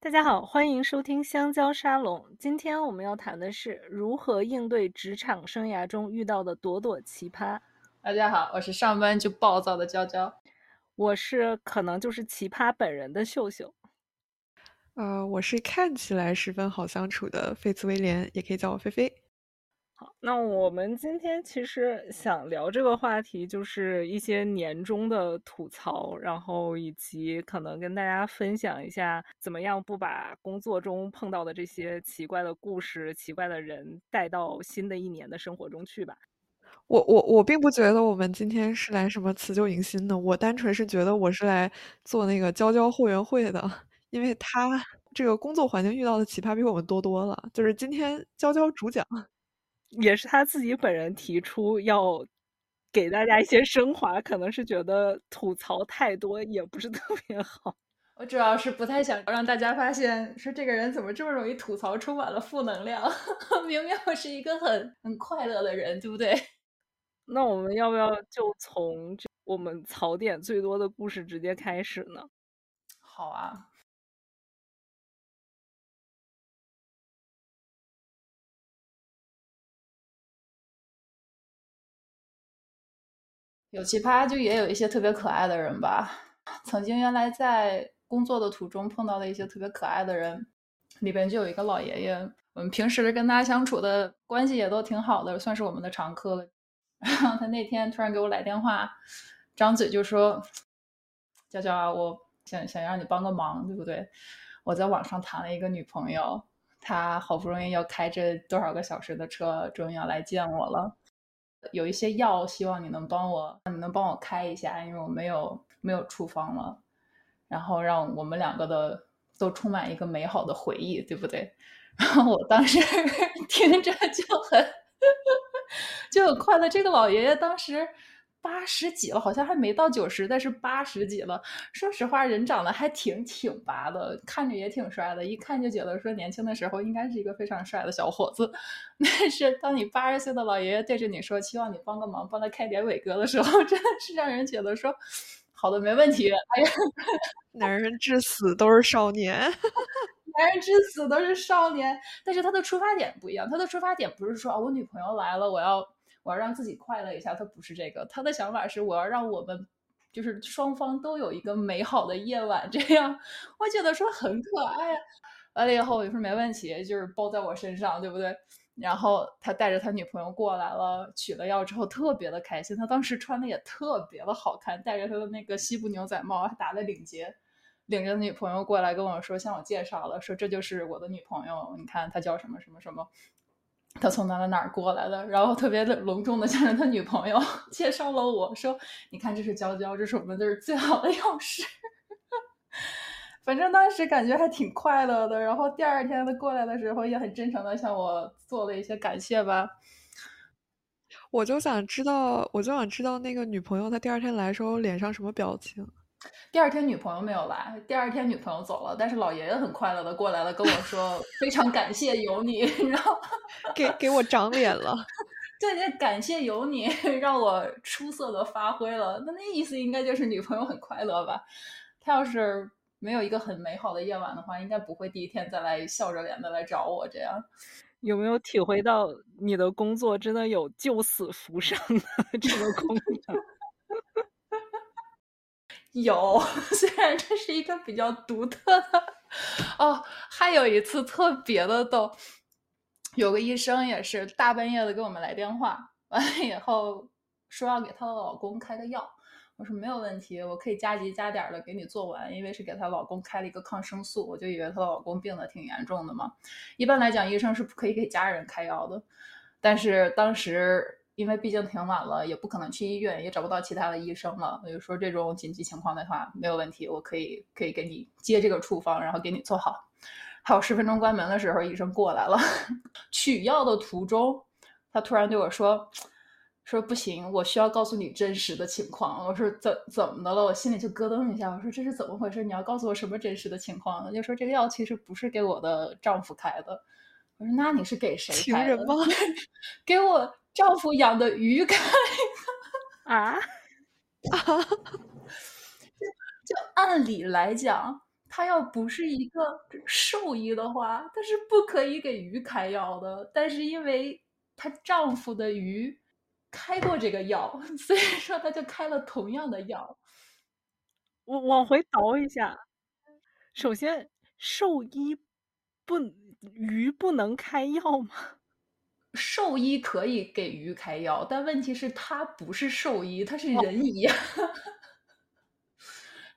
大家好，欢迎收听香蕉沙龙。今天我们要谈的是如何应对职场生涯中遇到的朵朵奇葩。大家好，我是上班就暴躁的娇娇，我是可能就是奇葩本人的秀秀。呃，我是看起来十分好相处的费茨威廉，也可以叫我菲菲。好，那我们今天其实想聊这个话题，就是一些年终的吐槽，然后以及可能跟大家分享一下，怎么样不把工作中碰到的这些奇怪的故事、奇怪的人带到新的一年的生活中去吧。我我我并不觉得我们今天是来什么辞旧迎新的，我单纯是觉得我是来做那个娇娇后援会的，因为他这个工作环境遇到的奇葩比我们多多了，就是今天娇娇主讲。也是他自己本人提出要给大家一些升华，可能是觉得吐槽太多也不是特别好。我主要是不太想让大家发现，说这个人怎么这么容易吐槽，充满了负能量。明明我是一个很很快乐的人，对不对？那我们要不要就从我们槽点最多的故事直接开始呢？好啊。有奇葩，就也有一些特别可爱的人吧。曾经原来在工作的途中碰到了一些特别可爱的人，里边就有一个老爷爷。我们平时跟他相处的关系也都挺好的，算是我们的常客了。然后他那天突然给我来电话，张嘴就说：“娇娇啊，我想想让你帮个忙，对不对？我在网上谈了一个女朋友，她好不容易要开着多少个小时的车，终于要来见我了。”有一些药，希望你能帮我，你能帮我开一下，因为我没有没有处方了，然后让我们两个的都充满一个美好的回忆，对不对？然后我当时 听着就很 就很快乐。这个老爷爷当时。八十几了，好像还没到九十，但是八十几了。说实话，人长得还挺挺拔的，看着也挺帅的，一看就觉得说年轻的时候应该是一个非常帅的小伙子。但是当你八十岁的老爷爷对着你说希望你帮个忙，帮他开点伟哥的时候，真的是让人觉得说好的没问题。哎呀，男人至死都是少年，男人至死都是少年。但是他的出发点不一样，他的出发点不是说啊，我女朋友来了，我要。我要让自己快乐一下，他不是这个，他的想法是我要让我们就是双方都有一个美好的夜晚，这样我觉得说很可爱。完了以后我就说没问题，就是包在我身上，对不对？然后他带着他女朋友过来了，取了药之后特别的开心，他当时穿的也特别的好看，戴着他的那个西部牛仔帽，还打了领结，领着女朋友过来跟我说，向我介绍了，说这就是我的女朋友，你看她叫什么什么什么。他从哪哪儿过来的？然后特别的隆重的向着他女朋友 介绍了我说：“你看，这是娇娇，这是我们这是最好的药师。”反正当时感觉还挺快乐的。然后第二天他过来的时候，也很真诚的向我做了一些感谢吧。我就想知道，我就想知道那个女朋友她第二天来的时候脸上什么表情。第二天女朋友没有来，第二天女朋友走了，但是老爷爷很快乐的过来了，跟我说非常感谢有你，然后给给我长脸了。对 对，感谢有你，让我出色的发挥了。那那意思应该就是女朋友很快乐吧？他要是没有一个很美好的夜晚的话，应该不会第一天再来笑着脸的来找我。这样有没有体会到你的工作真的有救死扶伤的这个功能？有，虽然这是一个比较独特的哦，还有一次特别的逗，有个医生也是大半夜的给我们来电话，完了以后说要给她的老公开个药，我说没有问题，我可以加急加点的给你做完，因为是给她老公开了一个抗生素，我就以为她老公病的挺严重的嘛。一般来讲，医生是不可以给家人开药的，但是当时。因为毕竟挺晚了，也不可能去医院，也找不到其他的医生了。我就说这种紧急情况的话，没有问题，我可以可以给你接这个处方，然后给你做好。还有十分钟关门的时候，医生过来了。取药的途中，他突然对我说：“说不行，我需要告诉你真实的情况。”我说：“怎怎么的了？”我心里就咯噔一下。我说：“这是怎么回事？你要告诉我什么真实的情况？”就说这个药其实不是给我的丈夫开的。我说：“那你是给谁开的？” 给我。丈夫养的鱼开啊啊！就 就按理来讲，他要不是一个兽医的话，他是不可以给鱼开药的。但是因为她丈夫的鱼开过这个药，所以说他就开了同样的药。我往回倒一下，首先，兽医不鱼不能开药吗？兽医可以给鱼开药，但问题是，他不是兽医，他是人医。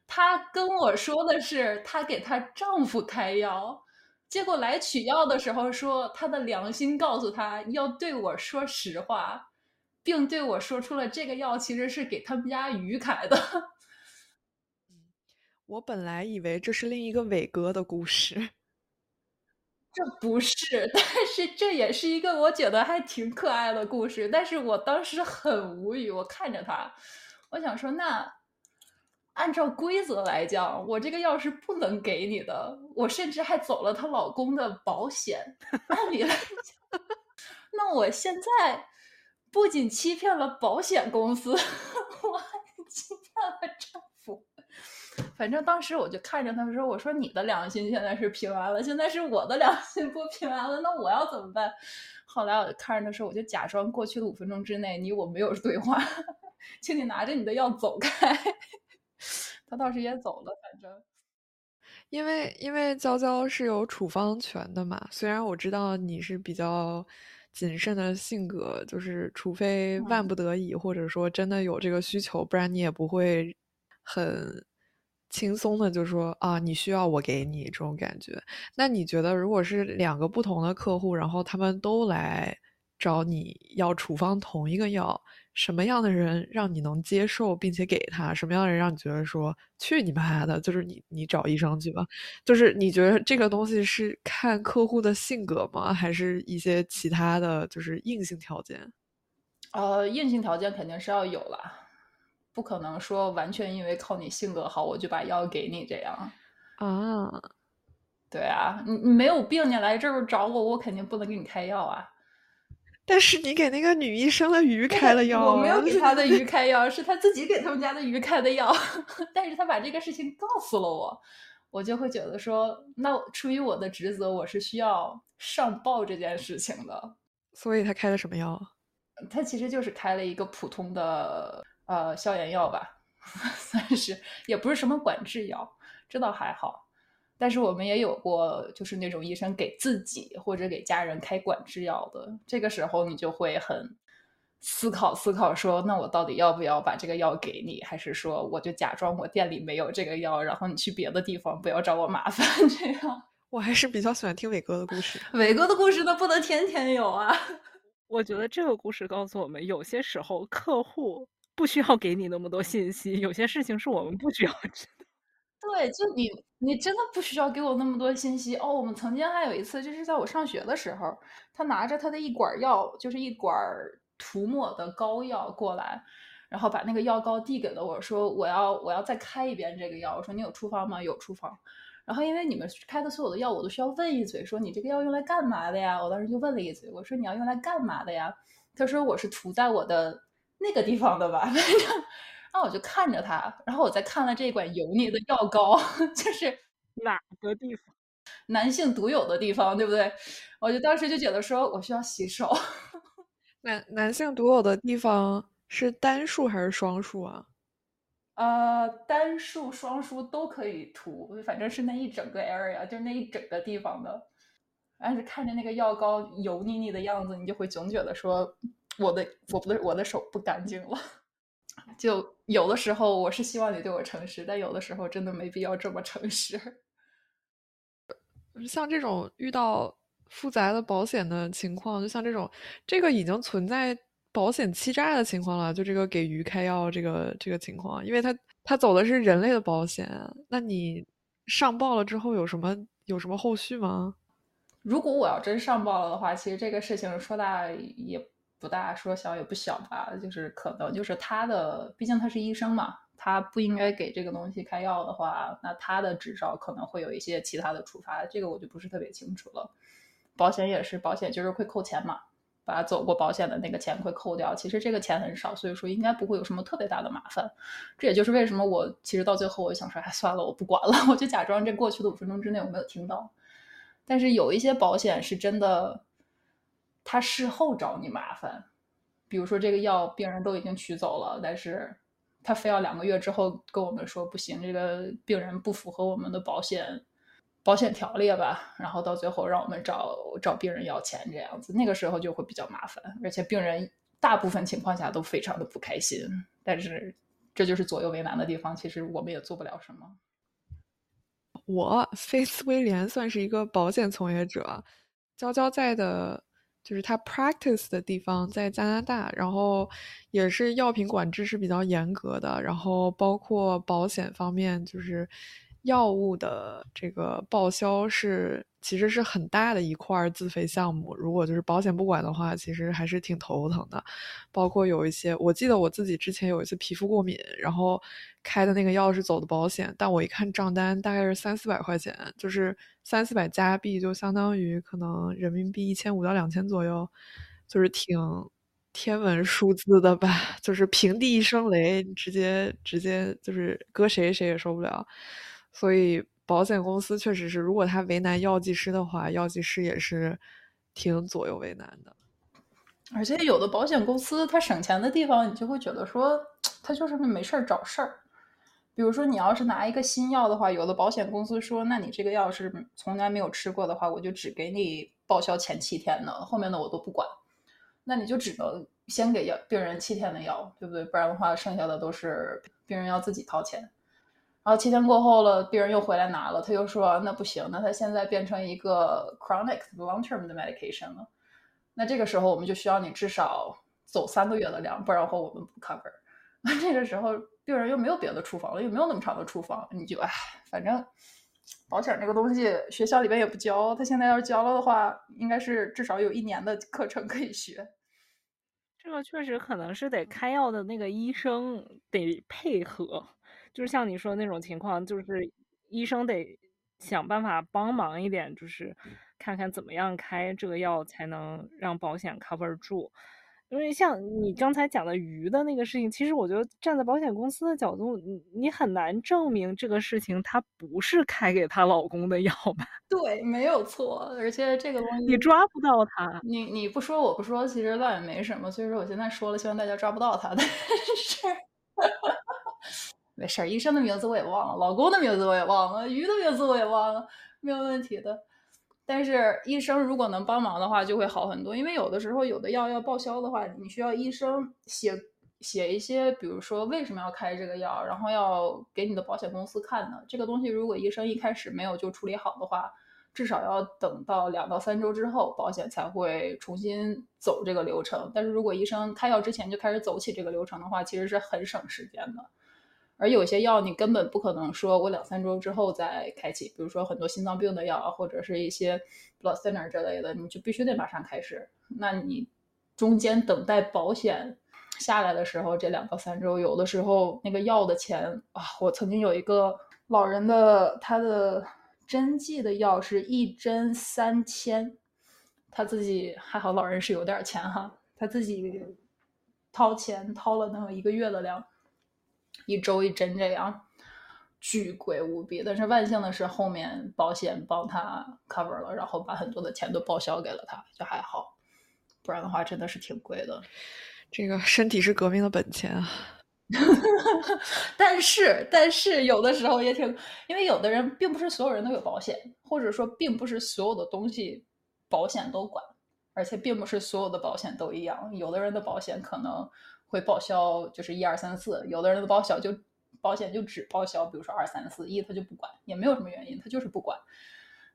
他跟我说的是，她给她丈夫开药，结果来取药的时候说，她的良心告诉她要对我说实话，并对我说出了这个药其实是给他们家鱼开的。我本来以为这是另一个伟哥的故事，这不是，但是这也是一个我觉得还挺可爱的故事。但是我当时很无语，我看着他，我想说那。按照规则来讲，我这个药是不能给你的。我甚至还走了她老公的保险。按理来讲，那我现在不仅欺骗了保险公司，我还欺骗了政府。反正当时我就看着他说：“我说你的良心现在是平安了，现在是我的良心不平安了，那我要怎么办？”后来我就看着他说：“我就假装过去的五分钟之内你我没有对话，请你拿着你的药走开。”他倒是也走了，反正，因为因为娇娇是有处方权的嘛。虽然我知道你是比较谨慎的性格，就是除非万不得已，或者说真的有这个需求，不然你也不会很轻松的就说啊，你需要我给你这种感觉。那你觉得，如果是两个不同的客户，然后他们都来找你要处方同一个药？什么样的人让你能接受并且给他？什么样的人让你觉得说去你妈的，就是你你找医生去吧？就是你觉得这个东西是看客户的性格吗？还是一些其他的就是硬性条件？呃，硬性条件肯定是要有了，不可能说完全因为靠你性格好我就把药给你这样啊？对啊，你你没有病你来这儿找我，我肯定不能给你开药啊。但是你给那个女医生的鱼开了药，我没有给她的鱼开药，是她自己给他们家的鱼开的药。但是她把这个事情告诉了我，我就会觉得说，那出于我的职责，我是需要上报这件事情的。所以她开的什么药？她其实就是开了一个普通的呃消炎药吧，算是也不是什么管制药，这倒还好。但是我们也有过，就是那种医生给自己或者给家人开管制药的，这个时候你就会很思考思考，说那我到底要不要把这个药给你，还是说我就假装我店里没有这个药，然后你去别的地方不要找我麻烦？这样，我还是比较喜欢听伟哥的故事。伟哥的故事那不能天天有啊。我觉得这个故事告诉我们，有些时候客户不需要给你那么多信息，有些事情是我们不需要知道。对，就你，你真的不需要给我那么多信息哦。我们曾经还有一次，就是在我上学的时候，他拿着他的一管药，就是一管涂抹的膏药过来，然后把那个药膏递给了我，说我要我要再开一遍这个药。我说你有处方吗？有处方。然后因为你们开的所有的药，我都需要问一嘴，说你这个药用来干嘛的呀？我当时就问了一嘴，我说你要用来干嘛的呀？他说我是涂在我的那个地方的吧，反正。然后我就看着他，然后我再看了这管油腻的药膏，就是哪个地方？男性独有的地方，对不对？我就当时就觉得说我需要洗手。男男性独有的地方是单数还是双数啊？呃，单数、双数都可以涂，反正是那一整个 area，就是那一整个地方的。但是看着那个药膏油腻腻的样子，你就会总觉得说我的我不的我的手不干净了。就有的时候我是希望你对我诚实，但有的时候真的没必要这么诚实。像这种遇到复杂的保险的情况，就像这种这个已经存在保险欺诈的情况了。就这个给鱼开药这个这个情况，因为他他走的是人类的保险，那你上报了之后有什么有什么后续吗？如果我要真上报了的话，其实这个事情说大也。不大说小也不小吧，就是可能就是他的，毕竟他是医生嘛，他不应该给这个东西开药的话，那他的执照可能会有一些其他的处罚，这个我就不是特别清楚了。保险也是保险，就是会扣钱嘛，把走过保险的那个钱会扣掉。其实这个钱很少，所以说应该不会有什么特别大的麻烦。这也就是为什么我其实到最后我想说，哎，算了，我不管了，我就假装这过去的五分钟之内我没有听到。但是有一些保险是真的，他事后找你麻烦，比如说这个药病人都已经取走了，但是他非要两个月之后跟我们说不行，这个病人不符合我们的保险。保险条例吧，然后到最后让我们找找病人要钱，这样子，那个时候就会比较麻烦，而且病人大部分情况下都非常的不开心。但是这就是左右为难的地方，其实我们也做不了什么。我 菲斯威廉算是一个保险从业者，娇娇在的，就是他 practice 的地方在加拿大，然后也是药品管制是比较严格的，然后包括保险方面就是。药物的这个报销是其实是很大的一块自费项目，如果就是保险不管的话，其实还是挺头疼的。包括有一些，我记得我自己之前有一次皮肤过敏，然后开的那个药是走的保险，但我一看账单大概是三四百块钱，就是三四百加币，就相当于可能人民币一千五到两千左右，就是挺天文数字的吧，就是平地一声雷，直接直接就是搁谁谁也受不了。所以保险公司确实是，如果他为难药剂师的话，药剂师也是挺左右为难的。而且有的保险公司，他省钱的地方，你就会觉得说，他就是没事儿找事儿。比如说，你要是拿一个新药的话，有的保险公司说，那你这个药是从来没有吃过的话，我就只给你报销前七天的，后面的我都不管。那你就只能先给药病人七天的药，对不对？不然的话，剩下的都是病人要自己掏钱。然后七天过后了，病人又回来拿了，他又说那不行，那他现在变成一个 chronic long term 的 medication 了，那这个时候我们就需要你至少走三个月的量，不然的话我们不 cover。那这个时候病人又没有别的处方了，又没有那么长的处方，你就哎，反正保险这个东西学校里边也不教，他现在要是教了的话，应该是至少有一年的课程可以学。这个确实可能是得开药的那个医生得配合。就是像你说的那种情况，就是医生得想办法帮忙一点，就是看看怎么样开这个药才能让保险 cover 住。因为像你刚才讲的鱼的那个事情，其实我觉得站在保险公司的角度，你你很难证明这个事情她不是开给她老公的药吧？对，没有错。而且这个东西你抓不到他，你你不说我不说，其实倒也没什么。所以说我现在说了，希望大家抓不到他。但是。没事儿，医生的名字我也忘了，老公的名字我也忘了，鱼的名字我也忘了，没有问题的。但是医生如果能帮忙的话，就会好很多。因为有的时候有的药要报销的话，你需要医生写写一些，比如说为什么要开这个药，然后要给你的保险公司看的。这个东西如果医生一开始没有就处理好的话，至少要等到两到三周之后，保险才会重新走这个流程。但是如果医生开药之前就开始走起这个流程的话，其实是很省时间的。而有些药你根本不可能说，我两三周之后再开启，比如说很多心脏病的药，或者是一些 blood thinner 之类的，你就必须得马上开始。那你中间等待保险下来的时候，这两到三周，有的时候那个药的钱啊，我曾经有一个老人的，他的针剂的药是一针三千，他自己还好，老人是有点钱哈，他自己掏钱掏了那么一个月的量。一周一针这样，巨贵无比。但是万幸的是，后面保险帮他 cover 了，然后把很多的钱都报销给了他，就还好。不然的话，真的是挺贵的。这个身体是革命的本钱啊。但是，但是有的时候也挺，因为有的人并不是所有人都有保险，或者说并不是所有的东西保险都管，而且并不是所有的保险都一样。有的人的保险可能。会报销就是一二三四，有的人的报销就保险就只报销，比如说二三四一，他就不管，也没有什么原因，他就是不管。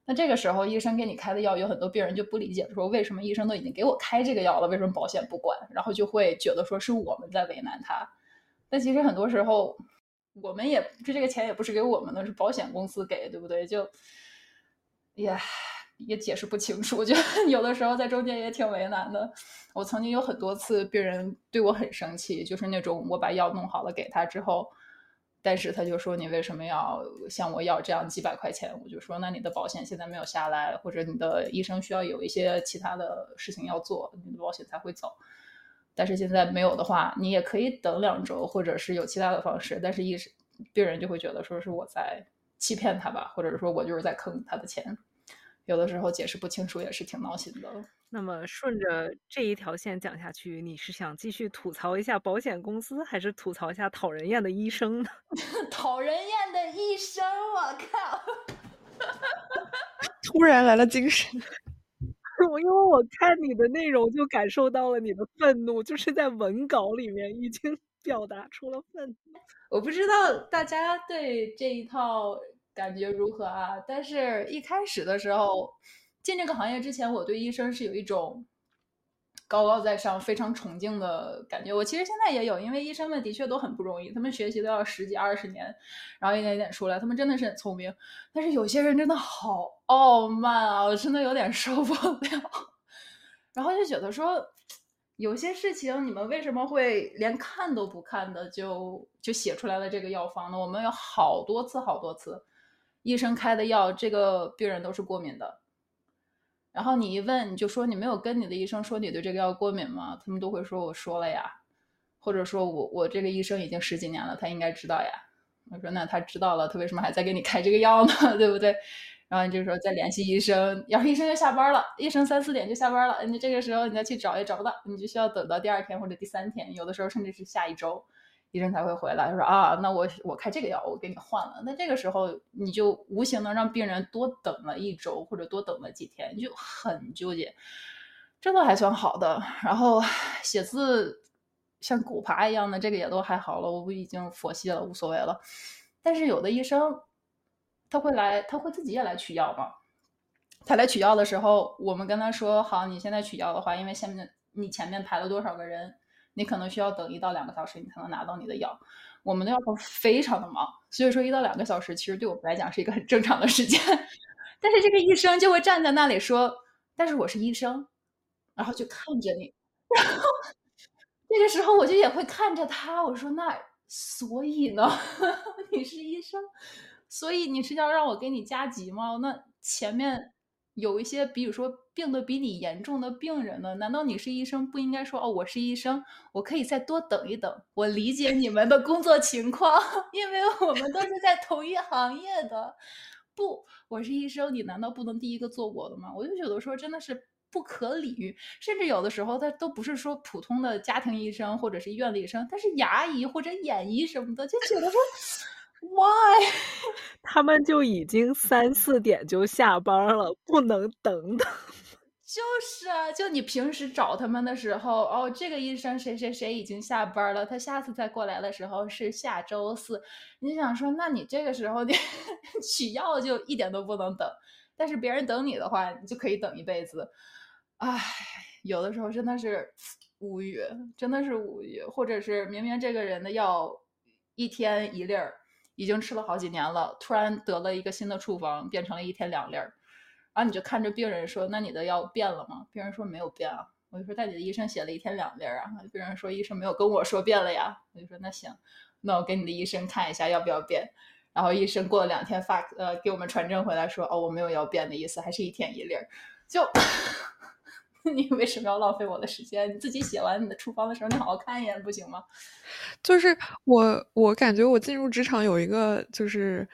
那这个时候医生给你开的药，有很多病人就不理解，说为什么医生都已经给我开这个药了，为什么保险不管？然后就会觉得说是我们在为难他。但其实很多时候我们也这这个钱也不是给我们的，是保险公司给，对不对？就呀。也解释不清楚，我觉得 有的时候在中间也挺为难的。我曾经有很多次病人对我很生气，就是那种我把药弄好了给他之后，但是他就说你为什么要向我要这样几百块钱？我就说那你的保险现在没有下来，或者你的医生需要有一些其他的事情要做，你的保险才会走。但是现在没有的话，你也可以等两周，或者是有其他的方式。但是医生病人就会觉得说是我在欺骗他吧，或者说我就是在坑他的钱。有的时候解释不清楚也是挺闹心的。那么顺着这一条线讲下去，你是想继续吐槽一下保险公司，还是吐槽一下讨人厌的医生呢？讨人厌的医生，我靠！突然来了精神。我因为我看你的内容就感受到了你的愤怒，就是在文稿里面已经表达出了愤怒。我不知道大家对这一套。感觉如何啊？但是一开始的时候进这个行业之前，我对医生是有一种高高在上、非常崇敬的感觉。我其实现在也有，因为医生们的确都很不容易，他们学习都要十几二十年，然后一点一点出来，他们真的是很聪明。但是有些人真的好傲慢啊，我真的有点受不了。然后就觉得说，有些事情你们为什么会连看都不看的就就写出来了这个药方呢？我们有好多次、好多次。医生开的药，这个病人都是过敏的。然后你一问，你就说你没有跟你的医生说你对这个药过敏吗？他们都会说我说了呀，或者说我我这个医生已经十几年了，他应该知道呀。我说那他知道了，他为什么还在给你开这个药呢？对不对？然后你就说再联系医生，要是医生就下班了，医生三四点就下班了，你这个时候你再去找也找不到，你就需要等到第二天或者第三天，有的时候甚至是下一周。医生才会回来，说啊，那我我开这个药，我给你换了。那这个时候你就无形的让病人多等了一周，或者多等了几天，你就很纠结。这都还算好的，然后写字像狗爬一样的，这个也都还好了，我不已经佛系了，无所谓了。但是有的医生他会来，他会自己也来取药嘛。他来取药的时候，我们跟他说好，你现在取药的话，因为下面你前面排了多少个人。你可能需要等一到两个小时，你才能拿到你的药。我们的药房非常的忙，所以说一到两个小时其实对我们来讲是一个很正常的时间。但是这个医生就会站在那里说：“但是我是医生。”然后就看着你，然后这个时候我就也会看着他，我说：“那所以呢？你是医生，所以你是要让我给你加急吗？那前面。”有一些，比如说病得比你严重的病人呢，难道你是医生不应该说哦，我是医生，我可以再多等一等，我理解你们的工作情况，因为我们都是在同一行业的。不，我是医生，你难道不能第一个做我的吗？我就觉得说真的是不可理喻，甚至有的时候他都不是说普通的家庭医生或者是医院的医生，他是牙医或者眼医什么的，就觉得说。Why？他们就已经三四点就下班了，不能等等。就是啊，就你平时找他们的时候，哦，这个医生谁谁谁已经下班了，他下次再过来的时候是下周四。你想说，那你这个时候 你取药就一点都不能等，但是别人等你的话，你就可以等一辈子。唉，有的时候真的是无语，真的是无语。或者是明明这个人的药一天一粒儿。已经吃了好几年了，突然得了一个新的处方，变成了一天两粒儿，然后你就看着病人说：“那你的药变了吗？”病人说：“没有变啊。”我就说：“但你的医生写了一天两粒儿啊。”病人说：“医生没有跟我说变了呀。”我就说：“那行，那我给你的医生看一下要不要变。”然后医生过了两天发呃给我们传真回来说：“哦，我没有要变的意思，还是一天一粒儿。”就。你为什么要浪费我的时间？你自己写完你的处方的时候，你好好看一眼不行吗？就是我，我感觉我进入职场有一个就是，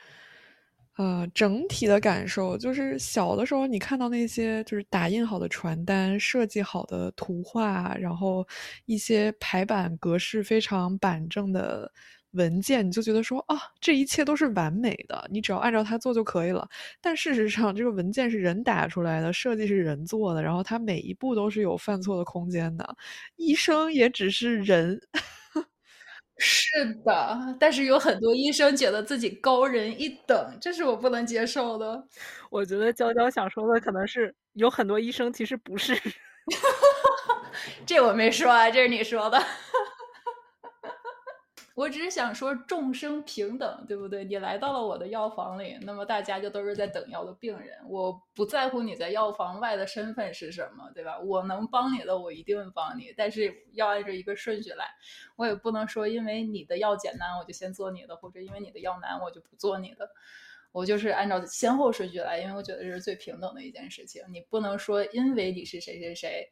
呃，整体的感受就是，小的时候你看到那些就是打印好的传单、设计好的图画，然后一些排版格式非常板正的。文件你就觉得说啊，这一切都是完美的，你只要按照它做就可以了。但事实上，这个文件是人打出来的，设计是人做的，然后它每一步都是有犯错的空间的。医生也只是人，是的。但是有很多医生觉得自己高人一等，这是我不能接受的。我觉得娇娇想说的可能是有很多医生其实不是，这我没说啊，这是你说的。我只是想说众生平等，对不对？你来到了我的药房里，那么大家就都是在等药的病人，我不在乎你在药房外的身份是什么，对吧？我能帮你的，我一定帮你，但是要按照一个顺序来，我也不能说因为你的药简单，我就先做你的，或者因为你的药难，我就不做你的。我就是按照先后顺序来，因为我觉得这是最平等的一件事情。你不能说因为你是谁谁谁，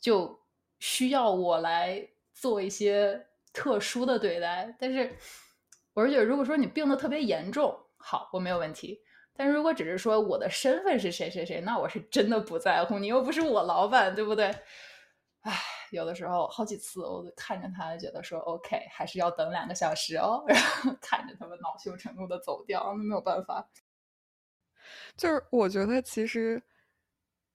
就需要我来做一些特殊的对待。但是我是觉得，如果说你病得特别严重，好，我没有问题。但是如果只是说我的身份是谁谁谁，那我是真的不在乎。你又不是我老板，对不对？唉，有的时候好几次，我都看着他，觉得说 OK，还是要等两个小时哦。然后看着他们恼羞成怒的走掉，那没有办法。就是我觉得，其实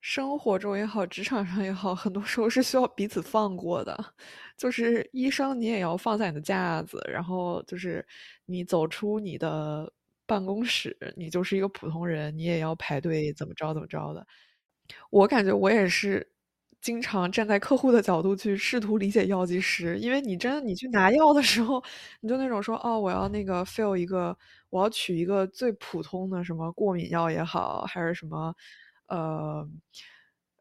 生活中也好，职场上也好，很多时候是需要彼此放过的。就是医生，你也要放下你的架子，然后就是你走出你的办公室，你就是一个普通人，你也要排队，怎么着怎么着的。我感觉我也是。经常站在客户的角度去试图理解药剂师，因为你真的你去拿药的时候，你就那种说哦，我要那个 fill 一个，我要取一个最普通的什么过敏药也好，还是什么呃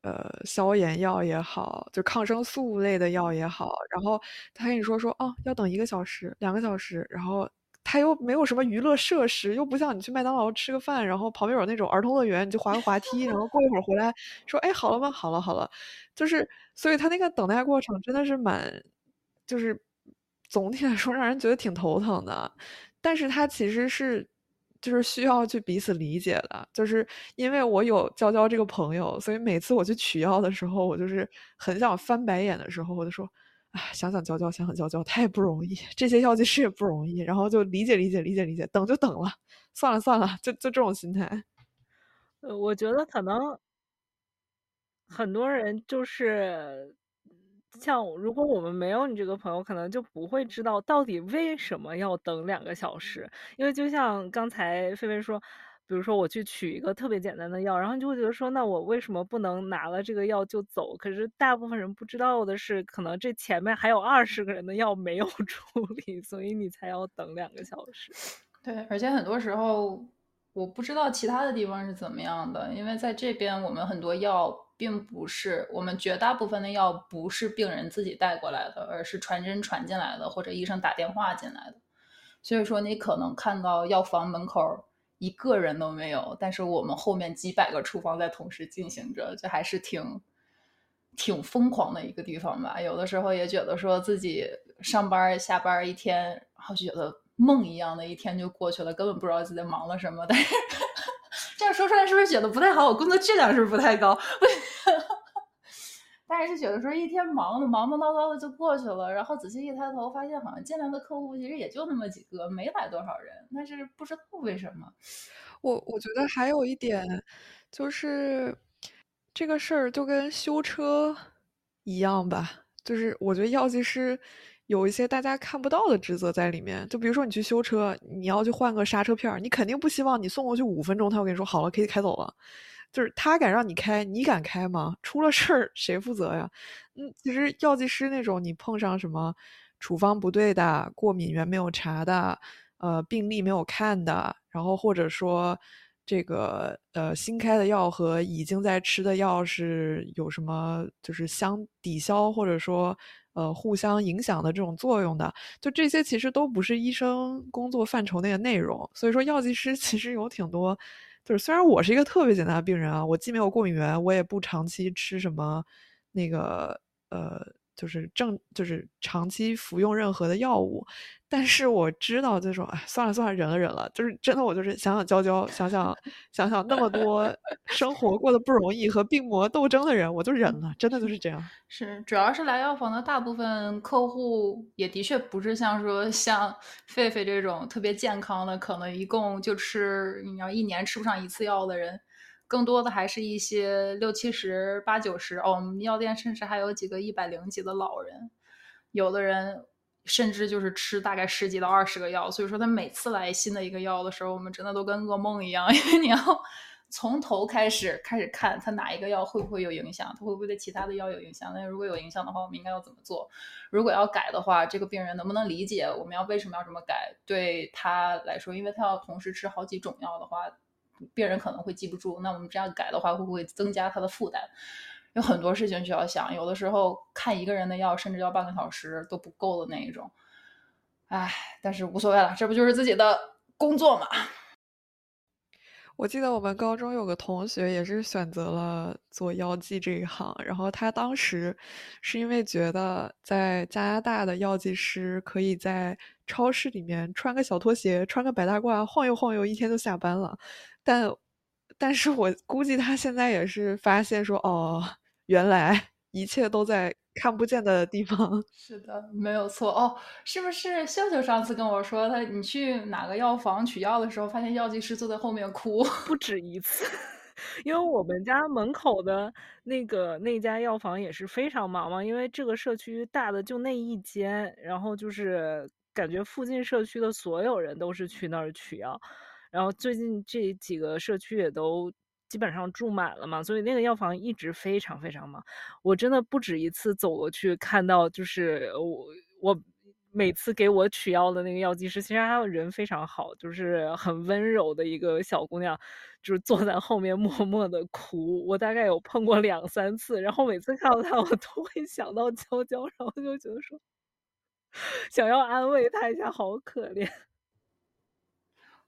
呃消炎药也好，就抗生素类的药也好，然后他跟你说说哦，要等一个小时、两个小时，然后。他又没有什么娱乐设施，又不像你去麦当劳吃个饭，然后旁边有那种儿童乐园，你就滑个滑梯，然后过一会儿回来说：“哎，好了吗？好了，好了。”就是，所以他那个等待过程真的是蛮，就是总体来说让人觉得挺头疼的。但是他其实是就是需要去彼此理解的，就是因为我有娇娇这个朋友，所以每次我去取药的时候，我就是很想翻白眼的时候，我就说。哎，想想娇娇，想想娇娇，太不容易。这些药剂师也不容易，然后就理解理解理解理解，等就等了，算了算了，就就这种心态。呃，我觉得可能很多人就是像，如果我们没有你这个朋友，可能就不会知道到底为什么要等两个小时。因为就像刚才菲菲说。比如说我去取一个特别简单的药，然后你就会觉得说，那我为什么不能拿了这个药就走？可是大部分人不知道的是，可能这前面还有二十个人的药没有 处理，所以你才要等两个小时。对，而且很多时候我不知道其他的地方是怎么样的，因为在这边我们很多药并不是我们绝大部分的药不是病人自己带过来的，而是传真传进来的，或者医生打电话进来的。所以说你可能看到药房门口。一个人都没有，但是我们后面几百个处方在同时进行着，这还是挺挺疯狂的一个地方吧。有的时候也觉得说自己上班下班一天，然后觉得梦一样的一天就过去了，根本不知道自己在忙了什么。但是 这样说出来是不是觉得不太好？我工作质量是不是不太高？但是觉得说一天忙的忙忙叨叨的就过去了，然后仔细一抬头，发现好像进来的客户其实也就那么几个，没来多少人。但是不知道为什么，我我觉得还有一点就是这个事儿就跟修车一样吧，就是我觉得药剂师有一些大家看不到的职责在里面。就比如说你去修车，你要去换个刹车片，你肯定不希望你送过去五分钟，他就跟你说好了，可以开走了。就是他敢让你开，你敢开吗？出了事儿谁负责呀？嗯，其实药剂师那种，你碰上什么处方不对的、过敏源没有查的、呃病历没有看的，然后或者说这个呃新开的药和已经在吃的药是有什么就是相抵消或者说呃互相影响的这种作用的，就这些其实都不是医生工作范畴内的内容。所以说，药剂师 其实有挺多。就是虽然我是一个特别简单的病人啊，我既没有过敏源，我也不长期吃什么那个呃，就是正就是长期服用任何的药物。但是我知道这种，哎，算了算了，忍了忍了。就是真的，我就是想想娇娇，想想想想那么多生活过得不容易和病魔斗争的人，我就忍了。真的就是这样。是，主要是来药房的大部分客户也的确不是像说像狒狒这种特别健康的，可能一共就吃你要一年吃不上一次药的人，更多的还是一些六七十、八九十哦。我们药店甚至还有几个一百零几的老人，有的人。甚至就是吃大概十几到二十个药，所以说他每次来新的一个药的时候，我们真的都跟噩梦一样，因为你要从头开始开始看他哪一个药会不会有影响，他会不会对其他的药有影响？那如果有影响的话，我们应该要怎么做？如果要改的话，这个病人能不能理解我们要为什么要这么改？对他来说，因为他要同时吃好几种药的话，病人可能会记不住。那我们这样改的话，会不会增加他的负担？有很多事情需要想，有的时候看一个人的药，甚至要半个小时都不够的那一种。唉，但是无所谓了，这不就是自己的工作嘛。我记得我们高中有个同学也是选择了做药剂这一行，然后他当时是因为觉得在加拿大的药剂师可以在超市里面穿个小拖鞋、穿个白大褂晃悠晃悠，一天就下班了。但，但是我估计他现在也是发现说，哦，原来一切都在。看不见的地方是的，没有错哦。是不是秀秀上次跟我说，他你去哪个药房取药的时候，发现药剂师坐在后面哭 不止一次？因为我们家门口的那个那家药房也是非常忙嘛，因为这个社区大的就那一间，然后就是感觉附近社区的所有人都是去那儿取药，然后最近这几个社区也都。基本上住满了嘛，所以那个药房一直非常非常忙。我真的不止一次走过去看到，就是我我每次给我取药的那个药剂师，其实他人非常好，就是很温柔的一个小姑娘，就是坐在后面默默的哭。我大概有碰过两三次，然后每次看到她，我都会想到娇娇，然后就觉得说 想要安慰她一下，好可怜。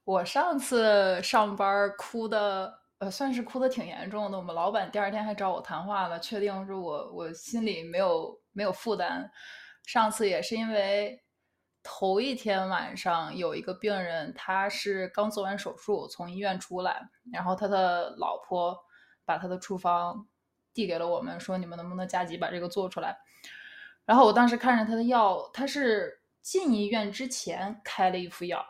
我上次上班哭的。呃，算是哭的挺严重的。我们老板第二天还找我谈话了，确定说我我心里没有没有负担。上次也是因为头一天晚上有一个病人，他是刚做完手术从医院出来，然后他的老婆把他的处方递给了我们，说你们能不能加急把这个做出来。然后我当时看着他的药，他是进医院之前开了一副药，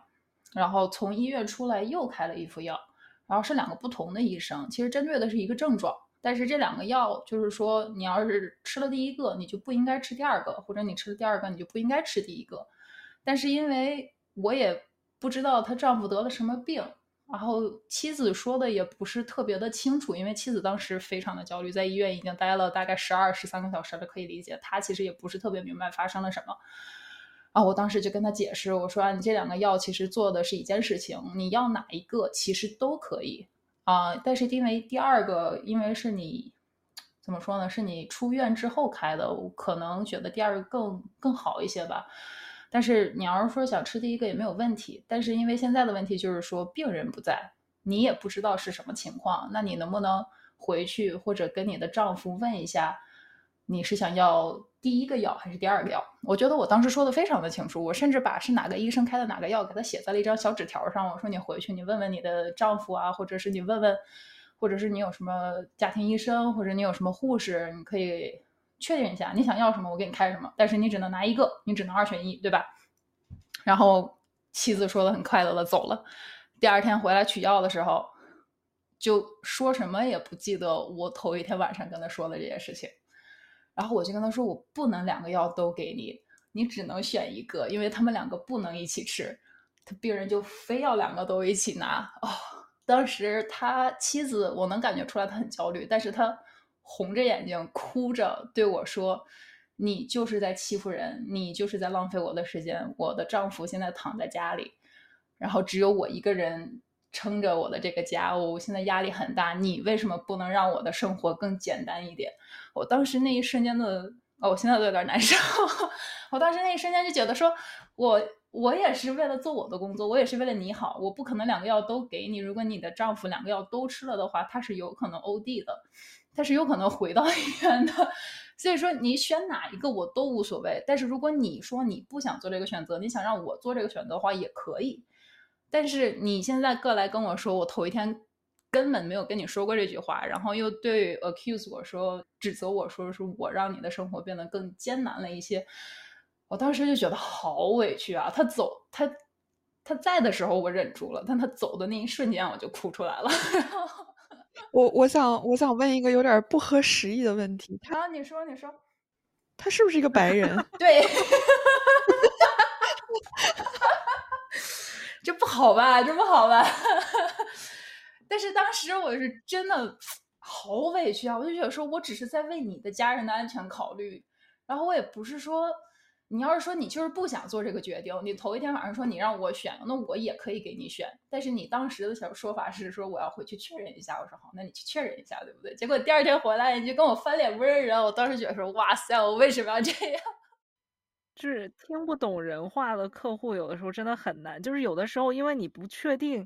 然后从医院出来又开了一副药。然后是两个不同的医生，其实针对的是一个症状，但是这两个药就是说，你要是吃了第一个，你就不应该吃第二个，或者你吃了第二个，你就不应该吃第一个。但是因为我也不知道她丈夫得了什么病，然后妻子说的也不是特别的清楚，因为妻子当时非常的焦虑，在医院已经待了大概十二十三个小时了，可以理解，她其实也不是特别明白发生了什么。啊！我当时就跟他解释，我说，你这两个药其实做的是一件事情，你要哪一个其实都可以啊。但是因为第二个，因为是你怎么说呢？是你出院之后开的，我可能觉得第二个更更好一些吧。但是你要是说想吃第一个也没有问题。但是因为现在的问题就是说病人不在，你也不知道是什么情况，那你能不能回去或者跟你的丈夫问一下？你是想要第一个药还是第二个药？我觉得我当时说的非常的清楚，我甚至把是哪个医生开的哪个药给他写在了一张小纸条上。我说你回去你问问你的丈夫啊，或者是你问问，或者是你有什么家庭医生，或者你有什么护士，你可以确定一下你想要什么，我给你开什么。但是你只能拿一个，你只能二选一，对吧？然后妻子说的很快乐的走了。第二天回来取药的时候，就说什么也不记得我头一天晚上跟他说的这些事情。然后我就跟他说，我不能两个药都给你，你只能选一个，因为他们两个不能一起吃。他病人就非要两个都一起拿。哦，当时他妻子，我能感觉出来他很焦虑，但是他红着眼睛哭着对我说：“你就是在欺负人，你就是在浪费我的时间。我的丈夫现在躺在家里，然后只有我一个人。”撑着我的这个家，我现在压力很大。你为什么不能让我的生活更简单一点？我当时那一瞬间的，哦，我现在都有点难受。我当时那一瞬间就觉得，说我我也是为了做我的工作，我也是为了你好，我不可能两个药都给你。如果你的丈夫两个药都吃了的话，他是有可能 OD 的，他是有可能回到医院的。所以说，你选哪一个我都无所谓。但是如果你说你不想做这个选择，你想让我做这个选择的话，也可以。但是你现在过来跟我说，我头一天根本没有跟你说过这句话，然后又对 accuse 我说，指责我说是我让你的生活变得更艰难了一些，我当时就觉得好委屈啊！他走，他他在的时候我忍住了，但他走的那一瞬间我就哭出来了。我我想我想问一个有点不合时宜的问题，他你说你说，他是不是一个白人？对。这不好吧？这不好吧？但是当时我是真的好委屈啊！我就觉得说我只是在为你的家人的安全考虑，然后我也不是说。你要是说你就是不想做这个决定，你头一天晚上说你让我选，那我也可以给你选。但是你当时的小说法是说我要回去确认一下，我说好，那你去确认一下，对不对？结果第二天回来你就跟我翻脸不认人，我当时觉得说哇塞，我为什么要这样？就是听不懂人话的客户，有的时候真的很难。就是有的时候因为你不确定，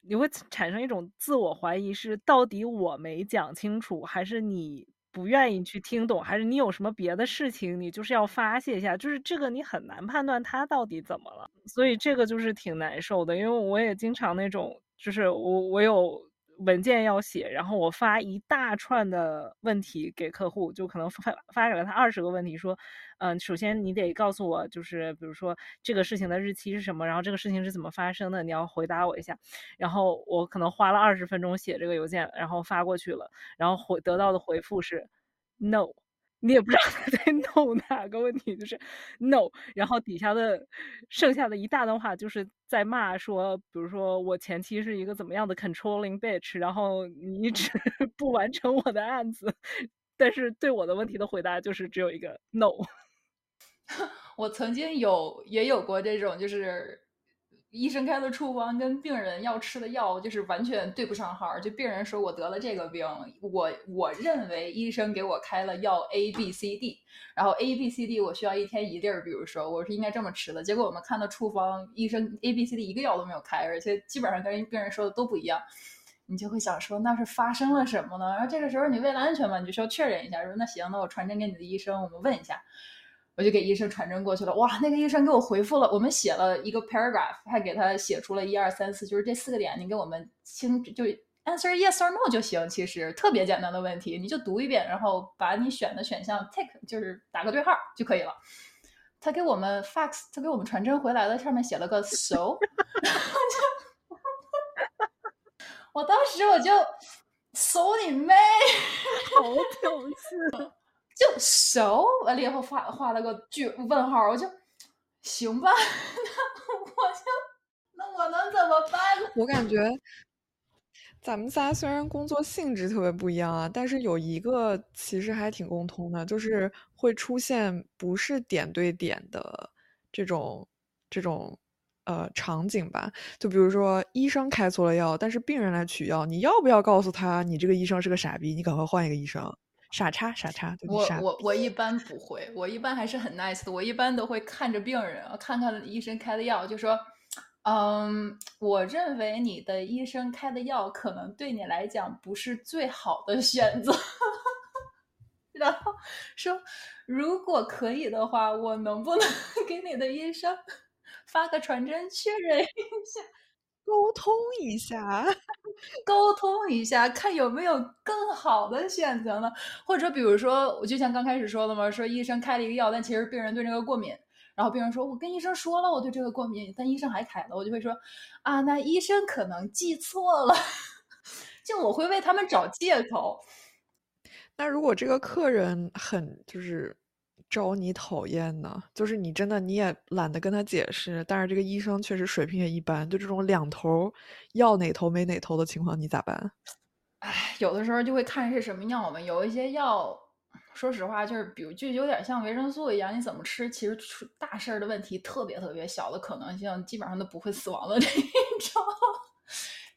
你会产生一种自我怀疑，是到底我没讲清楚，还是你？不愿意去听懂，还是你有什么别的事情，你就是要发泄一下，就是这个你很难判断他到底怎么了，所以这个就是挺难受的。因为我也经常那种，就是我我有。文件要写，然后我发一大串的问题给客户，就可能发发给了他二十个问题，说，嗯，首先你得告诉我，就是比如说这个事情的日期是什么，然后这个事情是怎么发生的，你要回答我一下。然后我可能花了二十分钟写这个邮件，然后发过去了，然后回得到的回复是，no。你也不知道他在 no 哪个问题，就是 no，然后底下的剩下的一大段话就是在骂说，比如说我前期是一个怎么样的 controlling bitch，然后你一直 不完成我的案子，但是对我的问题的回答就是只有一个 no。我曾经有也有过这种，就是。医生开的处方跟病人要吃的药就是完全对不上号。就病人说我得了这个病，我我认为医生给我开了药 A B C D，然后 A B C D 我需要一天一粒儿，比如说我是应该这么吃的。结果我们看到处方，医生 A B C D 一个药都没有开，而且基本上跟病人说的都不一样。你就会想说那是发生了什么呢？然后这个时候你为了安全嘛，你就需要确认一下，说那行，那我传真给你的医生，我们问一下。我就给医生传真过去了，哇，那个医生给我回复了，我们写了一个 paragraph，还给他写出了一二三四，就是这四个点，你给我们清就 answer yes or no 就行，其实特别简单的问题，你就读一遍，然后把你选的选项 tick，就是打个对号就可以了。他给我们 fax，他给我们传真回来的，上面写了个 so，然后就，我当时我就 so 你妹，好挑刺。就熟完了以后画画了个句问号，我就行吧，那我就那我能怎么办？我感觉咱们仨虽然工作性质特别不一样啊，但是有一个其实还挺共通的，就是会出现不是点对点的这种这种呃场景吧。就比如说医生开错了药，但是病人来取药，你要不要告诉他你这个医生是个傻逼？你赶快换一个医生。傻叉，傻叉，我我我一般不会，我一般还是很 nice 的。我一般都会看着病人，看看医生开的药，就说，嗯，我认为你的医生开的药可能对你来讲不是最好的选择。然后说，如果可以的话，我能不能 给你的医生发个传真确认一下？沟通一下，沟通一下，看有没有更好的选择呢？或者比如说，我就像刚开始说的嘛，说医生开了一个药，但其实病人对这个过敏，然后病人说：“我跟医生说了，我对这个过敏，但医生还开了。”我就会说：“啊，那医生可能记错了。”就我会为他们找借口。那如果这个客人很就是。招你讨厌呢？就是你真的你也懒得跟他解释，但是这个医生确实水平也一般，就这种两头要哪头没哪头的情况，你咋办？哎，有的时候就会看是什么药嘛。有一些药，说实话，就是比如就有点像维生素一样，你怎么吃，其实出大事儿的问题特别特别小的可能性，基本上都不会死亡的 这种。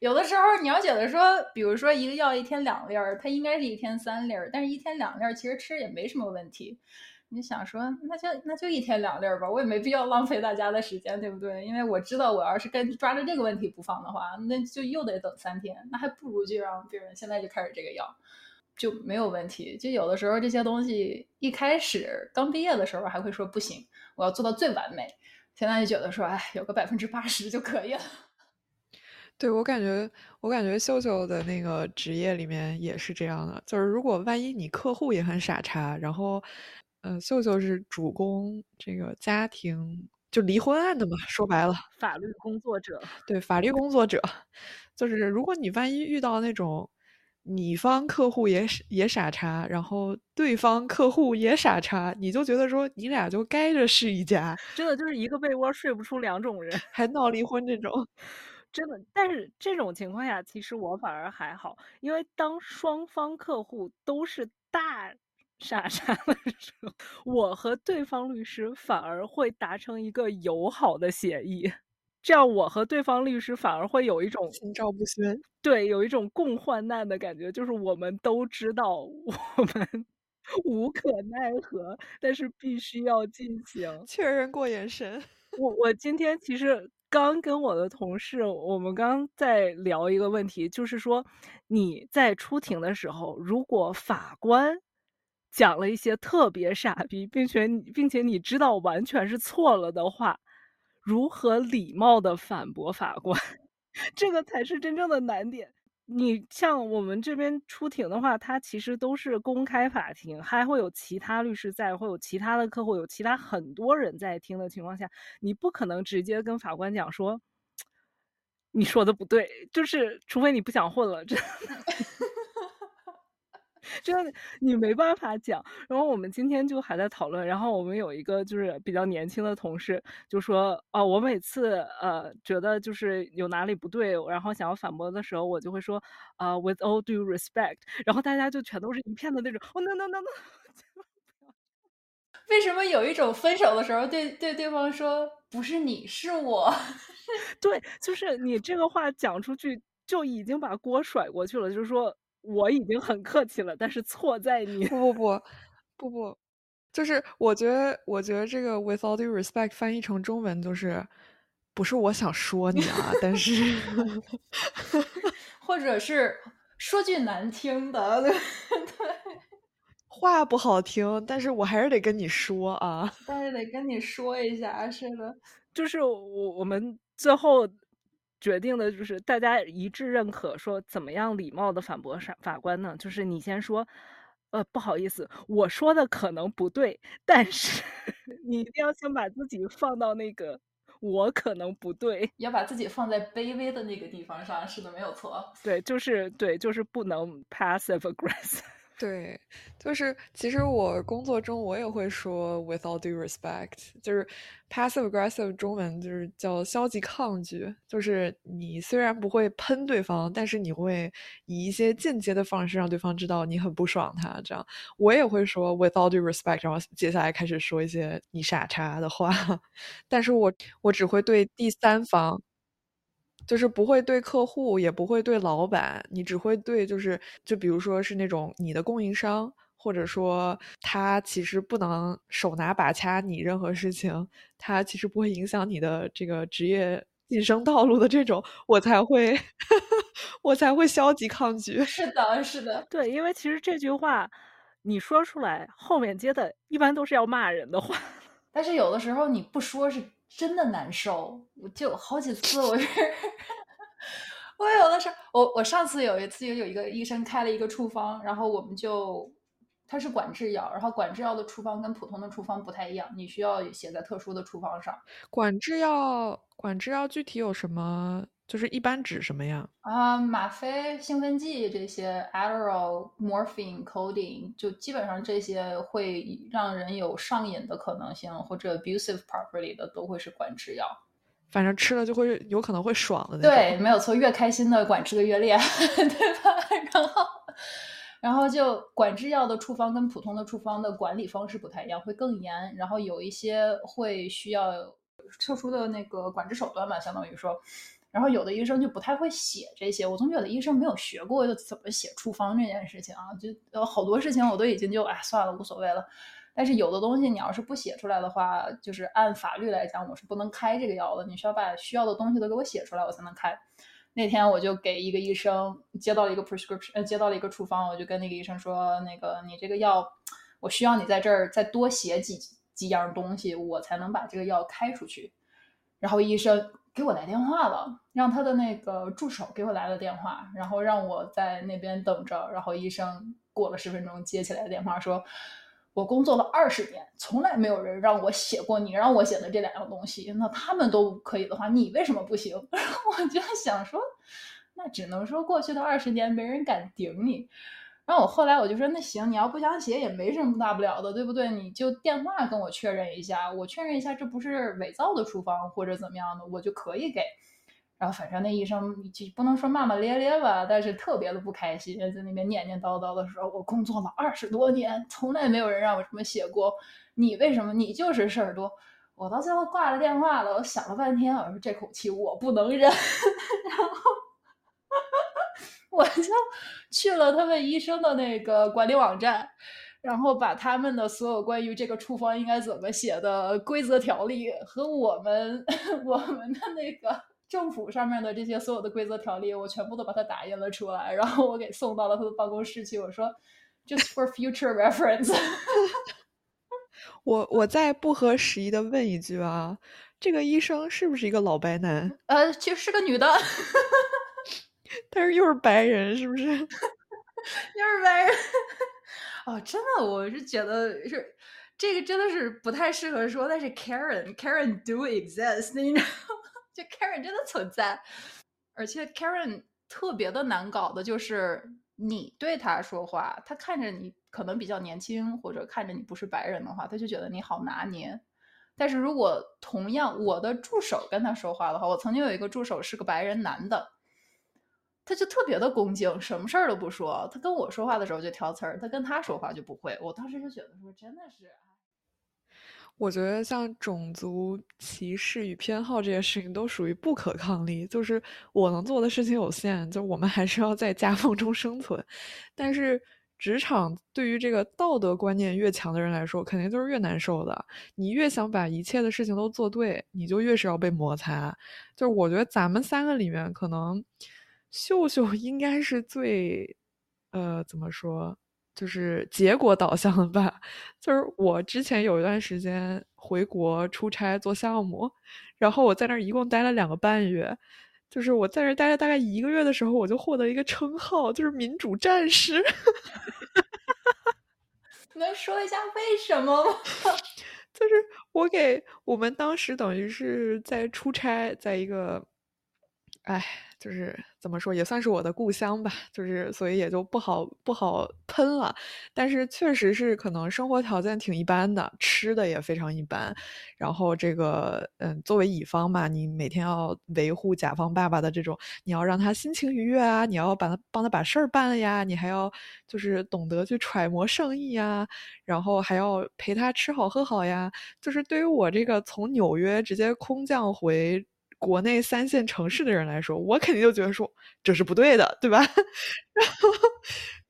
有的时候你要觉得说，比如说一个药一天两粒儿，它应该是一天三粒儿，但是一天两粒儿其实吃也没什么问题。你想说，那就那就一天两粒儿吧，我也没必要浪费大家的时间，对不对？因为我知道，我要是跟抓着这个问题不放的话，那就又得等三天，那还不如就让病人现在就开始这个药，就没有问题。就有的时候这些东西一开始刚毕业的时候还会说不行，我要做到最完美，现在就觉得说，哎，有个百分之八十就可以了。对我感觉，我感觉秀秀的那个职业里面也是这样的，就是如果万一你客户也很傻叉，然后。嗯，秀秀是主攻这个家庭，就离婚案的嘛。说白了，法律工作者。对，法律工作者，就是如果你万一遇到那种你方客户也也傻叉，然后对方客户也傻叉，你就觉得说你俩就该着是一家。真的就是一个被窝睡不出两种人，还闹离婚这种。真的，但是这种情况下，其实我反而还好，因为当双方客户都是大傻傻的时候，我和对方律师反而会达成一个友好的协议，这样我和对方律师反而会有一种心照不宣，对，有一种共患难的感觉，就是我们都知道我们无可奈何，但是必须要进行确认过眼神。我我今天其实。刚跟我的同事，我们刚在聊一个问题，就是说你在出庭的时候，如果法官讲了一些特别傻逼，并且并且你知道完全是错了的话，如何礼貌的反驳法官？这个才是真正的难点。你像我们这边出庭的话，它其实都是公开法庭，还会有其他律师在，会有其他的客户，有其他很多人在听的情况下，你不可能直接跟法官讲说，你说的不对，就是除非你不想混了，真的。真的，你没办法讲。然后我们今天就还在讨论。然后我们有一个就是比较年轻的同事就说：“哦，我每次呃觉得就是有哪里不对，然后想要反驳的时候，我就会说啊，with all due respect。”然后大家就全都是一片的那种。哦，no no no no！为什么有一种分手的时候对对对方说不是你是我？对，就是你这个话讲出去就已经把锅甩过去了，就是说。我已经很客气了，但是错在你。不不不不不，就是我觉得，我觉得这个 with all due respect 翻译成中文就是，不是我想说你啊，但是，或者是说句难听的，对 对，话不好听，但是我还是得跟你说啊，但是得跟你说一下，是的，就是我我们最后。决定的就是大家一致认可，说怎么样礼貌的反驳法法官呢？就是你先说，呃，不好意思，我说的可能不对，但是 你一定要先把自己放到那个我可能不对，要把自己放在卑微的那个地方上。是的，没有错。对，就是对，就是不能 passive aggressive。对，就是其实我工作中我也会说 with all due respect，就是 passive aggressive 中文就是叫消极抗拒，就是你虽然不会喷对方，但是你会以一些间接的方式让对方知道你很不爽他。这样我也会说 with all due respect，然后接下来开始说一些你傻叉的话，但是我我只会对第三方。就是不会对客户，也不会对老板，你只会对就是，就比如说是那种你的供应商，或者说他其实不能手拿把掐你任何事情，他其实不会影响你的这个职业晋升道路的这种，我才会 我才会消极抗拒。是的，是的，对，因为其实这句话你说出来，后面接的一般都是要骂人的话，但是有的时候你不说是。真的难受，我就好几次，我是我有的时候，我我上次有一次有有一个医生开了一个处方，然后我们就他是管制药，然后管制药的处方跟普通的处方不太一样，你需要写在特殊的处方上。管制药，管制药具体有什么？就是一般指什么呀？啊，吗啡、兴奋剂这些，Adderall、Morphine、Codeine，就基本上这些会让人有上瘾的可能性或者 abusive property 的都会是管制药。反正吃了就会有可能会爽的那种。对，没有错，越开心的管制的越厉害，对吧？然后，然后就管制药的处方跟普通的处方的管理方式不太一样，会更严。然后有一些会需要特殊的那个管制手段吧，相当于说。然后有的医生就不太会写这些，我总觉得医生没有学过就怎么写处方这件事情啊，就有好多事情我都已经就哎算了无所谓了。但是有的东西你要是不写出来的话，就是按法律来讲我是不能开这个药的，你需要把需要的东西都给我写出来我才能开。那天我就给一个医生接到了一个 prescription，呃接到了一个处方，我就跟那个医生说，那个你这个药我需要你在这儿再多写几几样东西，我才能把这个药开出去。然后医生。给我来电话了，让他的那个助手给我来了电话，然后让我在那边等着。然后医生过了十分钟接起来电话，说：“我工作了二十年，从来没有人让我写过你让我写的这两样东西。那他们都可以的话，你为什么不行？” 我就想说，那只能说过去的二十年没人敢顶你。然后我后来我就说，那行，你要不想写也没什么大不了的，对不对？你就电话跟我确认一下，我确认一下这不是伪造的处方或者怎么样的，我就可以给。然后反正那医生就不能说骂骂咧咧吧，但是特别的不开心，在那边念念叨叨的说：“我工作了二十多年，从来没有人让我这么写过，你为什么你就是事儿多？”我到最后挂了电话了，我想了半天，我说这口气我不能忍，然后我就去了他们医生的那个管理网站。然后把他们的所有关于这个处方应该怎么写的规则条例和我们 我们的那个政府上面的这些所有的规则条例，我全部都把它打印了出来，然后我给送到了他的办公室去。我说，just for future reference。我我再不合时宜的问一句啊，这个医生是不是一个老白男？呃，其实是个女的，但是又是白人，是不是？又是白人。哦，真的，我是觉得是这个真的是不太适合说，但是 Karen，Karen do exist，你知道吗，就 Karen 真的存在，而且 Karen 特别的难搞的就是你对他说话，他看着你可能比较年轻，或者看着你不是白人的话，他就觉得你好拿捏。但是如果同样我的助手跟他说话的话，我曾经有一个助手是个白人男的。他就特别的恭敬，什么事儿都不说。他跟我说话的时候就挑刺儿，他跟他说话就不会。我当时就觉得说，真的是。我觉得像种族歧视与偏好这些事情都属于不可抗力，就是我能做的事情有限，就我们还是要在夹缝中生存。但是职场对于这个道德观念越强的人来说，肯定就是越难受的。你越想把一切的事情都做对，你就越是要被摩擦。就是我觉得咱们三个里面可能。秀秀应该是最，呃，怎么说，就是结果导向的吧。就是我之前有一段时间回国出差做项目，然后我在那儿一共待了两个半月。就是我在这待了大概一个月的时候，我就获得一个称号，就是民主战士。能说一下为什么吗？就是我给我们当时等于是在出差，在一个，哎。就是怎么说也算是我的故乡吧，就是所以也就不好不好喷了，但是确实是可能生活条件挺一般的，吃的也非常一般，然后这个嗯，作为乙方嘛，你每天要维护甲方爸爸的这种，你要让他心情愉悦啊，你要把他帮他把事儿办了呀，你还要就是懂得去揣摩圣意呀，然后还要陪他吃好喝好呀，就是对于我这个从纽约直接空降回。国内三线城市的人来说，我肯定就觉得说这是不对的，对吧？然后，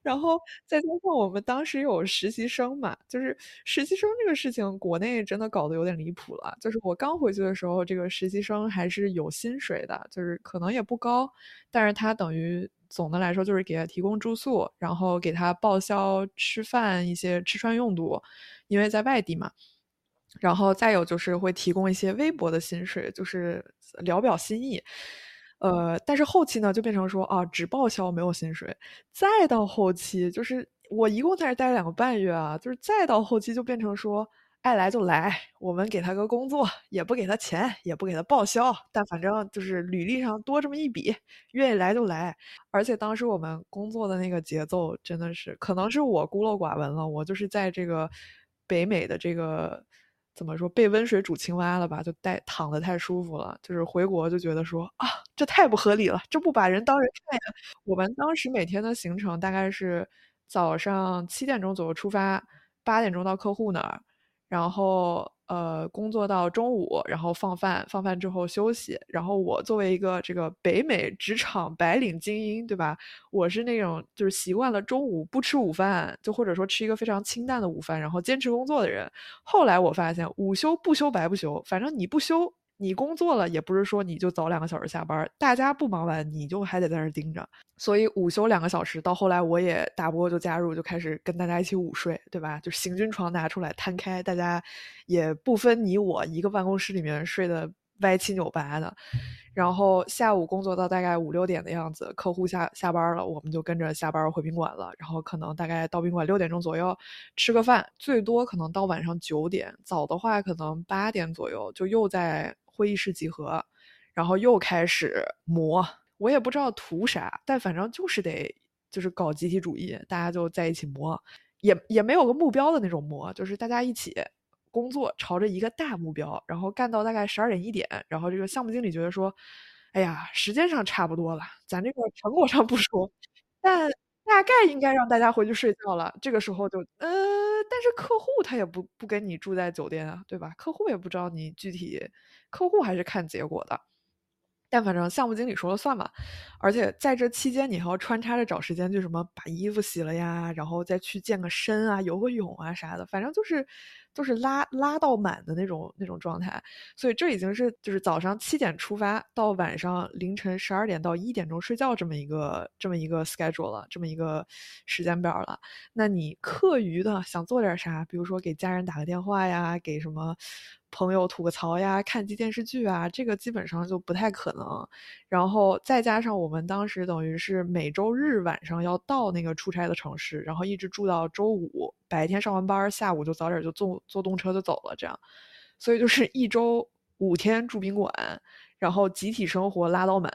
然后再加上我们当时有实习生嘛，就是实习生这个事情，国内真的搞得有点离谱了。就是我刚回去的时候，这个实习生还是有薪水的，就是可能也不高，但是他等于总的来说就是给他提供住宿，然后给他报销吃饭一些吃穿用度，因为在外地嘛。然后再有就是会提供一些微薄的薪水，就是聊表心意，呃，但是后期呢就变成说啊，只报销没有薪水。再到后期，就是我一共在这待了两个半月啊，就是再到后期就变成说，爱来就来，我们给他个工作，也不给他钱，也不给他报销，但反正就是履历上多这么一笔，愿意来就来。而且当时我们工作的那个节奏真的是，可能是我孤陋寡闻了，我就是在这个北美的这个。怎么说被温水煮青蛙了吧？就待躺的太舒服了，就是回国就觉得说啊，这太不合理了，这不把人当人看呀。我们当时每天的行程大概是早上七点钟左右出发，八点钟到客户那儿，然后。呃，工作到中午，然后放饭，放饭之后休息。然后我作为一个这个北美职场白领精英，对吧？我是那种就是习惯了中午不吃午饭，就或者说吃一个非常清淡的午饭，然后坚持工作的人。后来我发现，午休不休白不休，反正你不休。你工作了也不是说你就早两个小时下班，大家不忙完你就还得在那盯着，所以午休两个小时。到后来我也大波就加入，就开始跟大家一起午睡，对吧？就行军床拿出来摊开，大家也不分你我，一个办公室里面睡的歪七扭八的。然后下午工作到大概五六点的样子，客户下下班了，我们就跟着下班回宾馆了。然后可能大概到宾馆六点钟左右吃个饭，最多可能到晚上九点，早的话可能八点左右就又在。会议室集合，然后又开始磨，我也不知道图啥，但反正就是得就是搞集体主义，大家就在一起磨，也也没有个目标的那种磨，就是大家一起工作，朝着一个大目标，然后干到大概十二点一点，然后这个项目经理觉得说，哎呀，时间上差不多了，咱这个成果上不说，但大概应该让大家回去睡觉了。这个时候就，呃，但是客户他也不不跟你住在酒店啊，对吧？客户也不知道你具体，客户还是看结果的。但反正项目经理说了算嘛，而且在这期间你还要穿插着找时间，就什么把衣服洗了呀，然后再去健个身啊、游个泳啊啥的，反正就是。就是拉拉到满的那种那种状态，所以这已经是就是早上七点出发到晚上凌晨十二点到一点钟睡觉这么一个这么一个 schedule 了，这么一个时间表了。那你课余的想做点啥，比如说给家人打个电话呀，给什么？朋友吐个槽呀，看集电视剧啊，这个基本上就不太可能。然后再加上我们当时等于是每周日晚上要到那个出差的城市，然后一直住到周五白天上完班，下午就早点就坐坐动车就走了，这样。所以就是一周五天住宾馆，然后集体生活拉到满。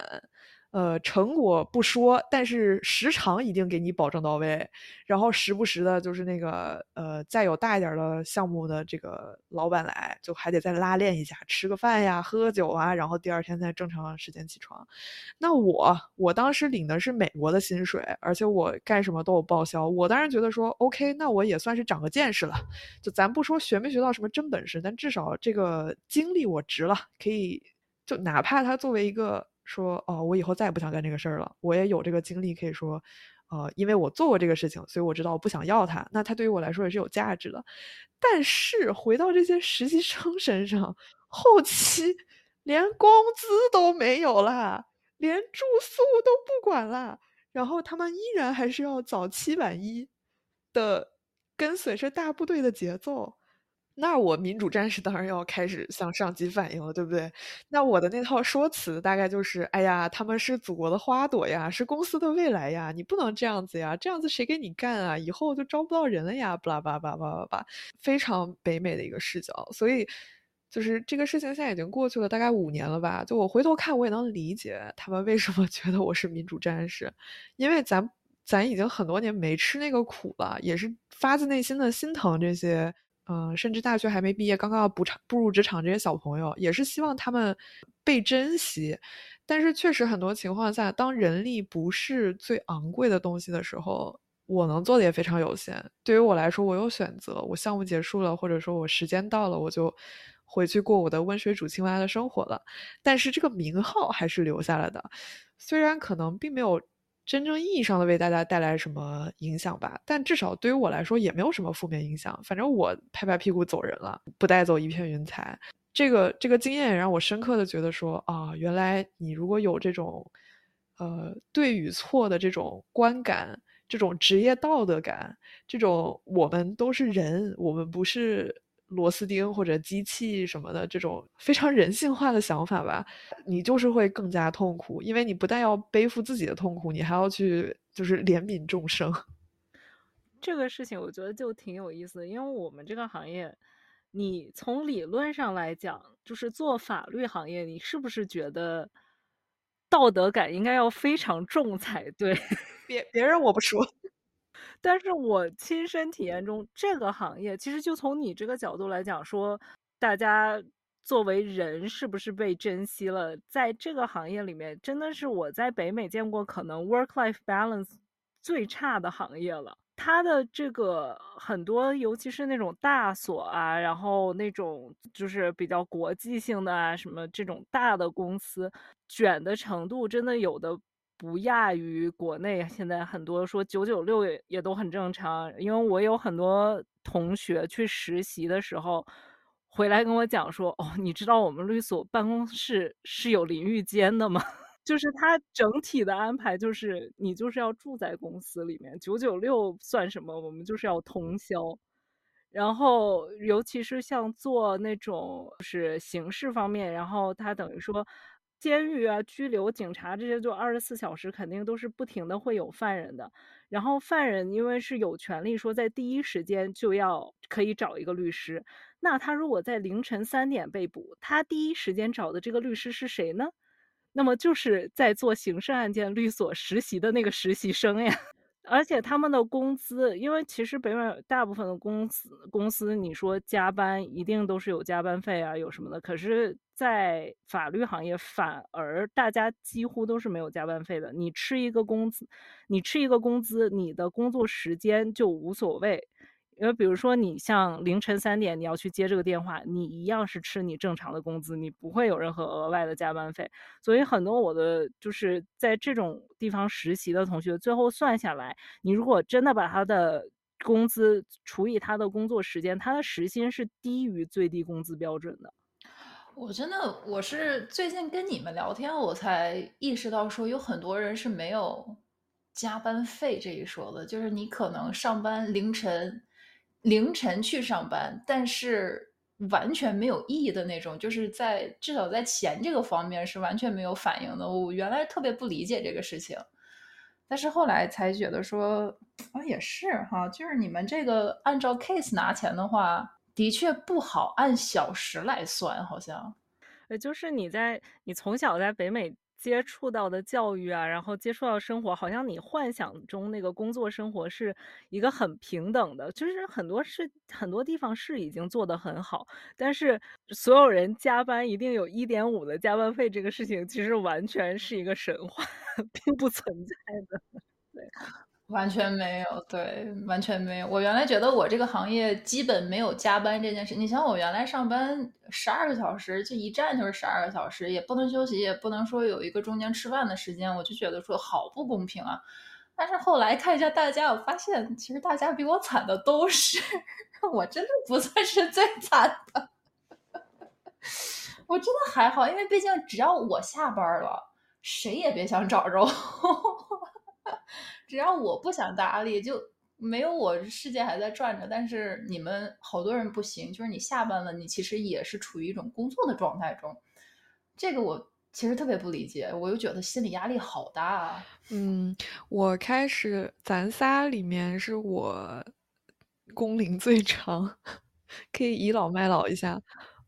呃，成果不说，但是时长一定给你保证到位。然后时不时的，就是那个呃，再有大一点的项目的这个老板来，就还得再拉练一下，吃个饭呀，喝个酒啊，然后第二天再正常时间起床。那我我当时领的是美国的薪水，而且我干什么都有报销。我当然觉得说，OK，那我也算是长个见识了。就咱不说学没学到什么真本事，但至少这个经历我值了，可以就哪怕他作为一个。说哦，我以后再也不想干这个事儿了。我也有这个经历，可以说，呃，因为我做过这个事情，所以我知道我不想要它。那它对于我来说也是有价值的。但是回到这些实习生身上，后期连工资都没有了，连住宿都不管了，然后他们依然还是要早七晚一的，跟随着大部队的节奏。那我民主战士当然要开始向上级反映了，对不对？那我的那套说辞大概就是：哎呀，他们是祖国的花朵呀，是公司的未来呀，你不能这样子呀，这样子谁给你干啊？以后就招不到人了呀，巴拉巴拉巴拉巴拉，非常北美的一个视角。所以，就是这个事情现在已经过去了大概五年了吧？就我回头看，我也能理解他们为什么 觉得我是民主战士，因为咱咱已经很多年没吃那个苦了，也是发自内心的心疼这些。嗯，甚至大学还没毕业，刚刚要步场步入职场这些小朋友，也是希望他们被珍惜。但是确实很多情况下，当人力不是最昂贵的东西的时候，我能做的也非常有限。对于我来说，我有选择，我项目结束了，或者说我时间到了，我就回去过我的温水煮青蛙的生活了。但是这个名号还是留下来的，虽然可能并没有。真正意义上的为大家带来什么影响吧？但至少对于我来说也没有什么负面影响。反正我拍拍屁股走人了，不带走一片云彩。这个这个经验也让我深刻的觉得说啊，原来你如果有这种，呃，对与错的这种观感，这种职业道德感，这种我们都是人，我们不是。螺丝钉或者机器什么的这种非常人性化的想法吧，你就是会更加痛苦，因为你不但要背负自己的痛苦，你还要去就是怜悯众生。这个事情我觉得就挺有意思的，因为我们这个行业，你从理论上来讲，就是做法律行业，你是不是觉得道德感应该要非常重才对？别别人我不说。但是我亲身体验中，这个行业其实就从你这个角度来讲，说大家作为人是不是被珍惜了？在这个行业里面，真的是我在北美见过可能 work-life balance 最差的行业了。它的这个很多，尤其是那种大所啊，然后那种就是比较国际性的啊，什么这种大的公司，卷的程度真的有的。不亚于国内，现在很多说九九六也也都很正常。因为我有很多同学去实习的时候，回来跟我讲说：“哦，你知道我们律所办公室是有淋浴间的吗？就是它整体的安排，就是你就是要住在公司里面。九九六算什么？我们就是要通宵。然后，尤其是像做那种就是形式方面，然后他等于说。”监狱啊，拘留、警察这些，就二十四小时肯定都是不停的会有犯人的。然后犯人因为是有权利说在第一时间就要可以找一个律师，那他如果在凌晨三点被捕，他第一时间找的这个律师是谁呢？那么就是在做刑事案件律所实习的那个实习生呀。而且他们的工资，因为其实北美大部分的公司公司，你说加班一定都是有加班费啊，有什么的。可是，在法律行业，反而大家几乎都是没有加班费的。你吃一个工资，你吃一个工资，你的工作时间就无所谓。因为比如说，你像凌晨三点你要去接这个电话，你一样是吃你正常的工资，你不会有任何额外的加班费。所以很多我的就是在这种地方实习的同学，最后算下来，你如果真的把他的工资除以他的工作时间，他的时薪是低于最低工资标准的。我真的，我是最近跟你们聊天，我才意识到说有很多人是没有加班费这一说的，就是你可能上班凌晨。凌晨去上班，但是完全没有意义的那种，就是在至少在钱这个方面是完全没有反应的。我原来特别不理解这个事情，但是后来才觉得说，啊也是哈，就是你们这个按照 case 拿钱的话，的确不好按小时来算，好像。呃，就是你在你从小在北美。接触到的教育啊，然后接触到生活，好像你幻想中那个工作生活是一个很平等的，就是很多是很多地方是已经做得很好，但是所有人加班一定有一点五的加班费，这个事情其实完全是一个神话，并不存在的。对。完全没有，对，完全没有。我原来觉得我这个行业基本没有加班这件事。你想，我原来上班十二个小时，就一站就是十二个小时，也不能休息，也不能说有一个中间吃饭的时间，我就觉得说好不公平啊。但是后来看一下大家，我发现其实大家比我惨的都是，我真的不算是最惨的。我真的还好，因为毕竟只要我下班了，谁也别想找着我。只要我不想搭理，就没有我世界还在转着。但是你们好多人不行，就是你下班了，你其实也是处于一种工作的状态中。这个我其实特别不理解，我又觉得心理压力好大。嗯，我开始咱仨里面是我工龄最长，可以倚老卖老一下。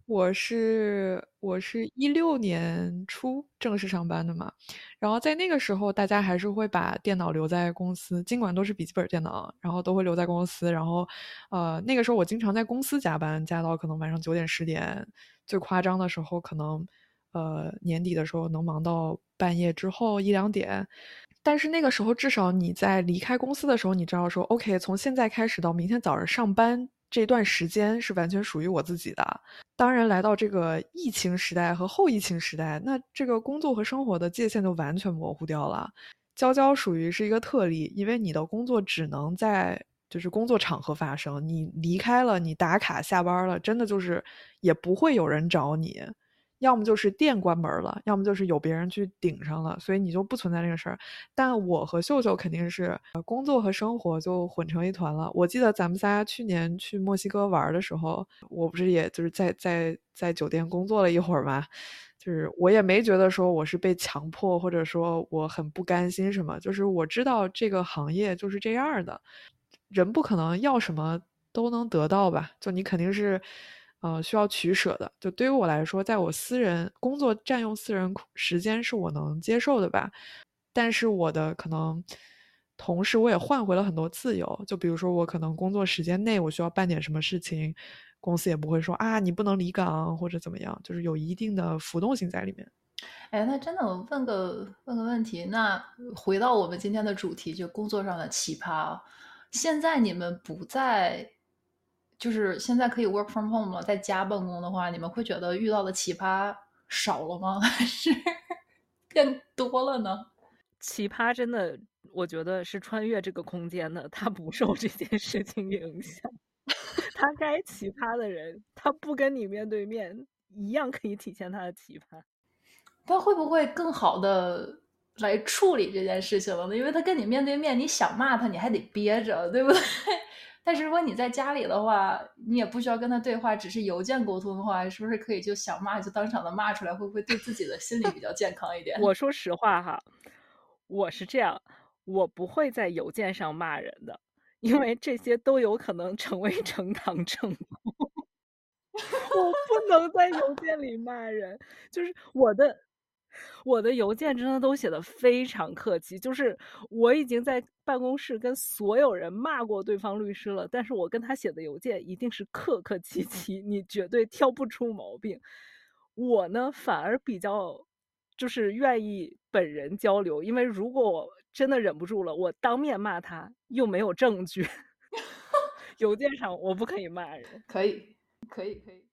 我是我是一六年初正式上班的嘛，然后在那个时候，大家还是会把电脑留在公司，尽管都是笔记本电脑，然后都会留在公司。然后，呃，那个时候我经常在公司加班，加到可能晚上九点十点，最夸张的时候可能，呃，年底的时候能忙到半夜之后一两点。但是那个时候，至少你在离开公司的时候，你知道说，OK，从现在开始到明天早上上班。这段时间是完全属于我自己的。当然，来到这个疫情时代和后疫情时代，那这个工作和生活的界限就完全模糊掉了。娇娇属于是一个特例，因为你的工作只能在就是工作场合发生，你离开了，你打卡下班了，真的就是也不会有人找你。要么就是店关门了，要么就是有别人去顶上了，所以你就不存在这个事儿。但我和秀秀肯定是工作和生活就混成一团了。我记得咱们仨去年去墨西哥玩的时候，我不是也就是在在在酒店工作了一会儿嘛，就是我也没觉得说我是被强迫，或者说我很不甘心什么，就是我知道这个行业就是这样的，人不可能要什么都能得到吧？就你肯定是。呃，需要取舍的，就对于我来说，在我私人工作占用私人时间是我能接受的吧。但是我的可能，同时我也换回了很多自由。就比如说，我可能工作时间内我需要办点什么事情，公司也不会说啊你不能离岗或者怎么样，就是有一定的浮动性在里面。哎，那真的，我问个问个问题，那回到我们今天的主题，就工作上的奇葩，现在你们不在。就是现在可以 work from home 了，在家办公的话，你们会觉得遇到的奇葩少了吗？还是变多了呢？奇葩真的，我觉得是穿越这个空间的，他不受这件事情影响。他该奇葩的人，他不跟你面对面，一样可以体现他的奇葩。他会不会更好的来处理这件事情了呢？因为他跟你面对面，你想骂他，你还得憋着，对不对？但是如果你在家里的话，你也不需要跟他对话，只是邮件沟通的话，是不是可以就想骂就当场的骂出来？会不会对自己的心理比较健康一点？我说实话哈，我是这样，我不会在邮件上骂人的，因为这些都有可能成为呈堂证供。我不能在邮件里骂人，就是我的。我的邮件真的都写的非常客气，就是我已经在办公室跟所有人骂过对方律师了，但是我跟他写的邮件一定是客客气气，你绝对挑不出毛病。我呢，反而比较就是愿意本人交流，因为如果我真的忍不住了，我当面骂他又没有证据，邮件上我不可以骂人。可以，可以，可以。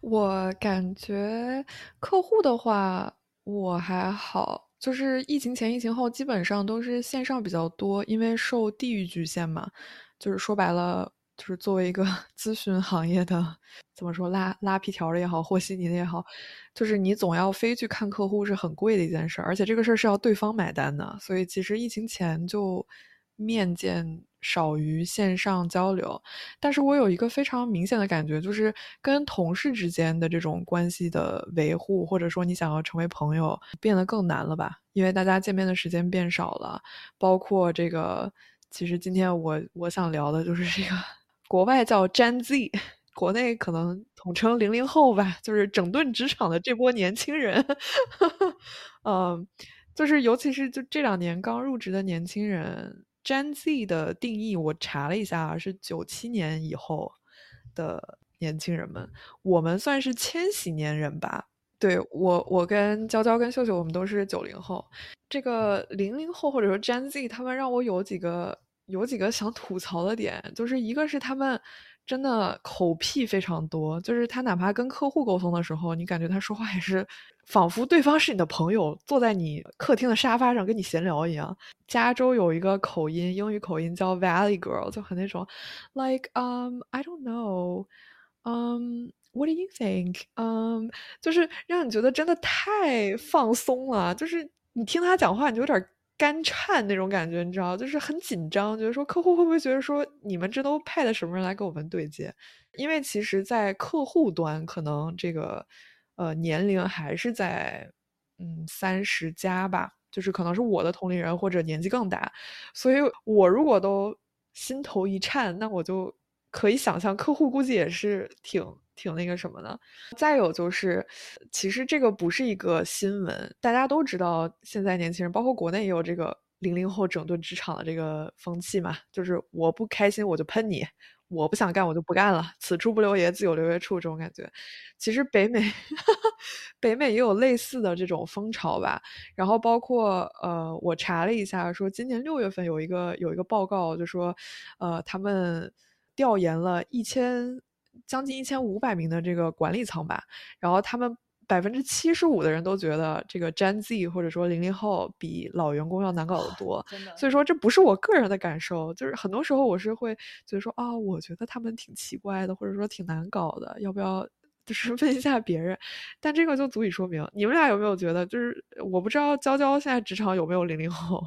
我感觉客户的话。我还好，就是疫情前、疫情后，基本上都是线上比较多，因为受地域局限嘛。就是说白了，就是作为一个 咨询行业的，怎么说拉拉皮条的也好，和稀泥的也好，就是你总要飞去看客户，是很贵的一件事，而且这个事儿是要对方买单的。所以其实疫情前就面见。少于线上交流，但是我有一个非常明显的感觉，就是跟同事之间的这种关系的维护，或者说你想要成为朋友，变得更难了吧？因为大家见面的时间变少了，包括这个，其实今天我我想聊的就是这个，国外叫 Gen Z，国内可能统称零零后吧，就是整顿职场的这波年轻人，嗯，就是尤其是就这两年刚入职的年轻人。Gen Z 的定义，我查了一下，是九七年以后的年轻人们。我们算是千禧年人吧？对我，我跟娇娇跟秀秀，我们都是九零后。这个零零后或者说 Gen Z，他们让我有几个有几个想吐槽的点，就是一个是他们。真的口癖非常多，就是他哪怕跟客户沟通的时候，你感觉他说话也是仿佛对方是你的朋友，坐在你客厅的沙发上跟你闲聊一样。加州有一个口音，英语口音叫 Valley Girl，就很那种，like um I don't know um what do you think um 就是让你觉得真的太放松了，就是你听他讲话，你就有点。干颤那种感觉，你知道，就是很紧张，觉得说客户会不会觉得说你们这都派的什么人来跟我们对接？因为其实，在客户端，可能这个呃年龄还是在嗯三十加吧，就是可能是我的同龄人或者年纪更大，所以我如果都心头一颤，那我就可以想象客户估计也是挺。挺那个什么的，再有就是，其实这个不是一个新闻，大家都知道，现在年轻人，包括国内也有这个零零后整顿职场的这个风气嘛，就是我不开心我就喷你，我不想干我就不干了，此处不留爷自有留爷处这种感觉。其实北美，北美也有类似的这种风潮吧。然后包括呃，我查了一下，说今年六月份有一个有一个报告，就说呃，他们调研了一千。将近一千五百名的这个管理层吧，然后他们百分之七十五的人都觉得这个 Gen Z 或者说零零后比老员工要难搞得多。所以说这不是我个人的感受，就是很多时候我是会觉得说啊，我觉得他们挺奇怪的，或者说挺难搞的，要不要就是 问一下别人？但这个就足以说明你们俩有没有觉得，就是我不知道娇娇现在职场有没有零零后？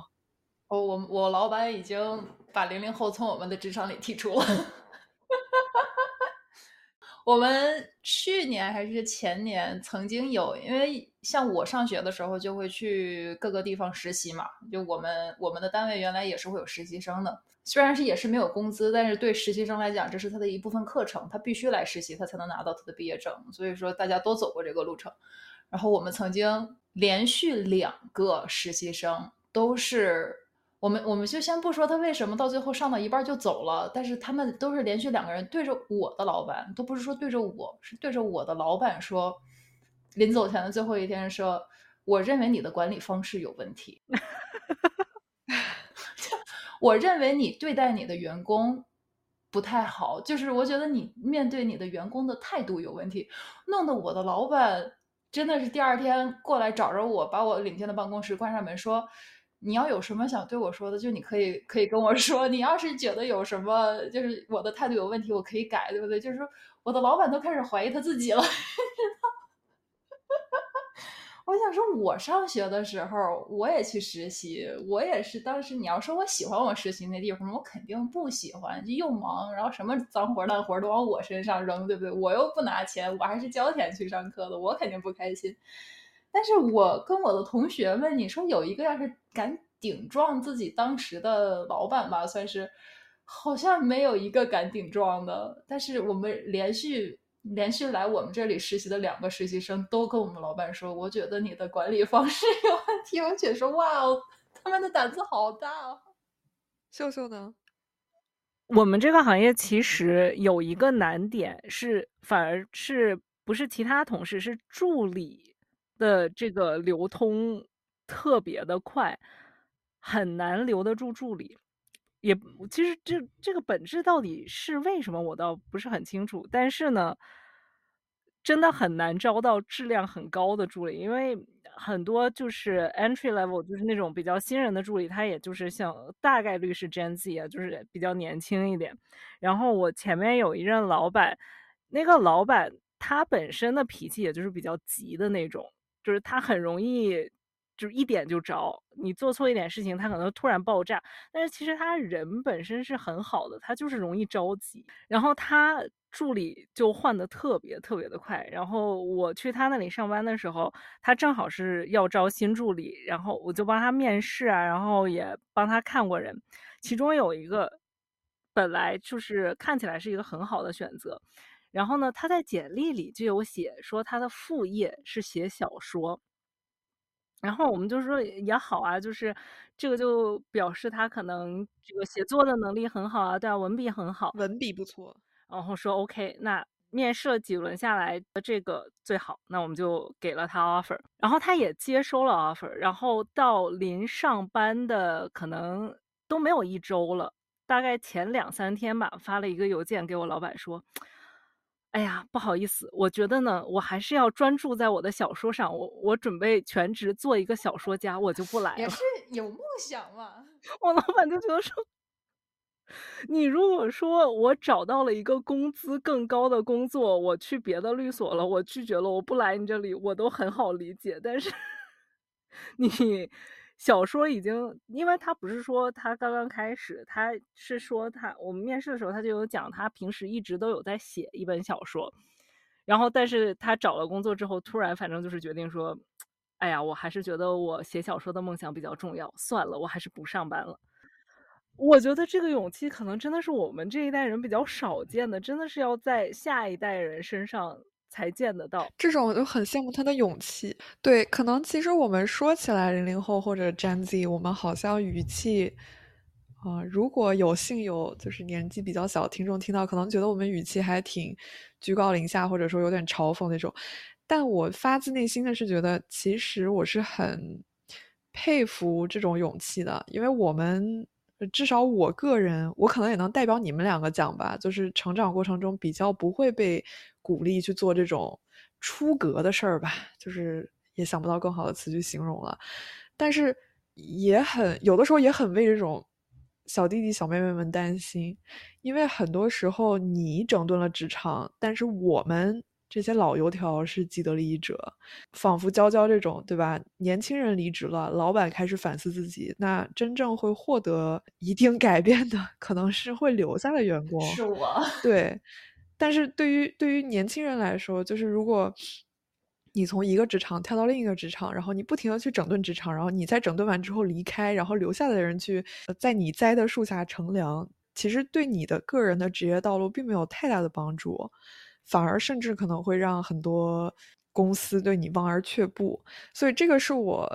哦，我我老板已经把零零后从我们的职场里剔除了。我们去年还是前年曾经有，因为像我上学的时候就会去各个地方实习嘛，就我们我们的单位原来也是会有实习生的，虽然是也是没有工资，但是对实习生来讲，这是他的一部分课程，他必须来实习，他才能拿到他的毕业证，所以说大家都走过这个路程。然后我们曾经连续两个实习生都是。我们我们就先不说他为什么到最后上到一半就走了，但是他们都是连续两个人对着我的老板，都不是说对着我，是对着我的老板说，临走前的最后一天说，我认为你的管理方式有问题，我认为你对待你的员工不太好，就是我觉得你面对你的员工的态度有问题，弄得我的老板真的是第二天过来找着我，把我领进了办公室，关上门说。你要有什么想对我说的，就你可以可以跟我 说。你要是觉得有什么就是我的态度有问题，我可以改，对不对？就是说我的老板都开始怀疑他自己了。我想说，我上学的时候我也去实习，我也是当时你要说我喜欢我实习那地方，我肯定不喜欢，又忙，然后什么脏活烂活都往我身上扔，对不对？我又不拿钱，我还是交钱去上课的，我肯定不开心。但是我跟我的同学们，你说有一个要是敢顶撞自己当时的老板吧，算是好像没有一个敢顶撞的。但是我们连续连续来我们这里实习的两个实习生都跟我们老板说，我觉得你的管理方式有问题。我姐说，哇哦，他们的胆子好大哦。秀秀呢？我们这个行业其实有一个难点是，反而是不是其他同事，是助理的这个流通特别的快，很难留得住助理。也其实这这个本质到底是为什么，我倒不是很清楚。但是呢，真的很难招到质量很高的助理，因为。很多就是 entry level，就是那种比较新人的助理，他也就是像大概率是 Gen Z 啊，就是比较年轻一点。然后我前面有一任老板，那个老板他本身的脾气也就是比较急的那种，就是他很容易就一点就着，你做错一点事情，他可能突然爆炸。但是其实他人本身是很好的，他就是容易着急。然后他。助理就换的特别特别的快，然后我去他那里上班的时候，他正好是要招新助理，然后我就帮他面试啊，然后也帮他看过人，其中有一个本来就是看起来是一个很好的选择，然后呢，他在简历里就有写说他的副业是写小说，然后我们就说也好啊，就是这个就表示他可能这个写作的能力很好啊，对啊，文笔很好，文笔不错。然后说 OK，那面试了几轮下来，这个最好，那我们就给了他 offer，然后他也接收了 offer，然后到临上班的可能都没有一周了，大概前两三天吧，发了一个邮件给我老板说：“哎呀，不好意思，我觉得呢，我还是要专注在我的小说上，我我准备全职做一个小说家，我就不来了。”也是有梦想嘛，我老板就觉得说。你如果说我找到了一个工资更高的工作，我去别的律所了，我拒绝了，我不来你这里，我都很好理解。但是 你小说已经，因为他不是说他刚刚开始，他是说他我们面试的时候他就有讲，他平时一直都有在写一本小说，然后但是他找了工作之后，突然反正就是决定说，哎呀，我还是觉得我写小说的梦想比较重要，算了，我还是不上班了。我觉得这个勇气可能真的是我们这一代人比较少见的，真的是要在下一代人身上才见得到。这种我就很羡慕他的勇气。对，可能其实我们说起来零零后或者 Gen Z，我们好像语气，啊，如果有幸有就是年纪比较小听众听到，可能觉得我们语气还挺居高临下，或者说有点嘲讽那种。但我发自内心的是觉得，其实我是很佩服这种勇气的，因为我们。至少我个人，我可能也能代表你们两个讲吧，就是成长过程中比较不会被鼓励去做这种出格的事儿吧，就是也想不到更好的词去形容了。但是也很有的时候也很为这种小弟弟小妹妹们担心，因为很多时候你整顿了职场，但是我们。这些老油条是既得利益者，仿佛娇娇这种，对吧？年轻人离职了，老板开始反思自己，那真正会获得一定改变的，可能是会留下的员工。是我。对，但是对于对于年轻人来说，就是如果你从一个职场跳到另一个职场，然后你不停的去整顿职场，然后你在整顿完之后离开，然后留下的人去在你栽的树下乘凉，其实对你的个人的职业道路并没有太大的帮助。反而甚至可能会让很多公司对你望而却步，所以这个是我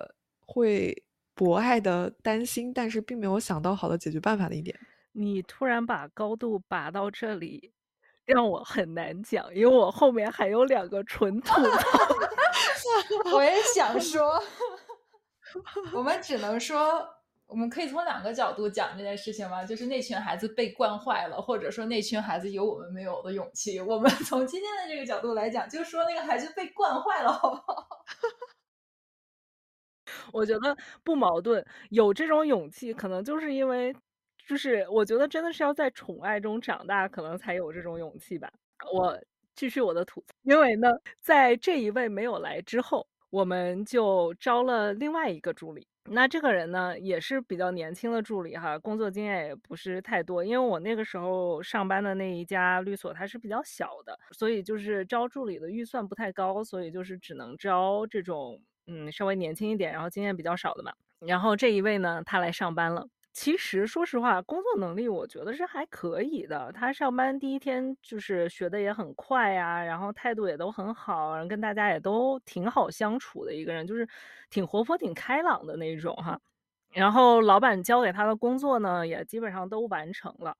会博爱的担心，但是并没有想到好的解决办法的一点。你突然把高度拔到这里，让我很难讲，因为我后面还有两个纯吐槽。我也想说，我们只能说。我们可以从两个角度讲这件事情吗？就是那群孩子被惯坏了，或者说那群孩子有我们没有的勇气。我们从今天的这个角度来讲，就说那个孩子被惯坏了，好不好？我觉得不矛盾，有这种勇气，可能就是因为，就是我觉得真的是要在宠爱中长大，可能才有这种勇气吧。我继续我的吐槽，因为呢，在这一位没有来之后，我们就招了另外一个助理。那这个人呢，也是比较年轻的助理哈，工作经验也不是太多。因为我那个时候上班的那一家律所，它是比较小的，所以就是招助理的预算不太高，所以就是只能招这种嗯稍微年轻一点，然后经验比较少的嘛。然后这一位呢，他来上班了，其实说实话，工作能力我觉得是还可以的。他上班第一天就是学的也很快呀，然后态度也都很好，然后跟大家也都挺好相处的一个人，就是挺活泼、挺开朗的那种哈。然后老板交给他的工作呢，也基本上都完成了。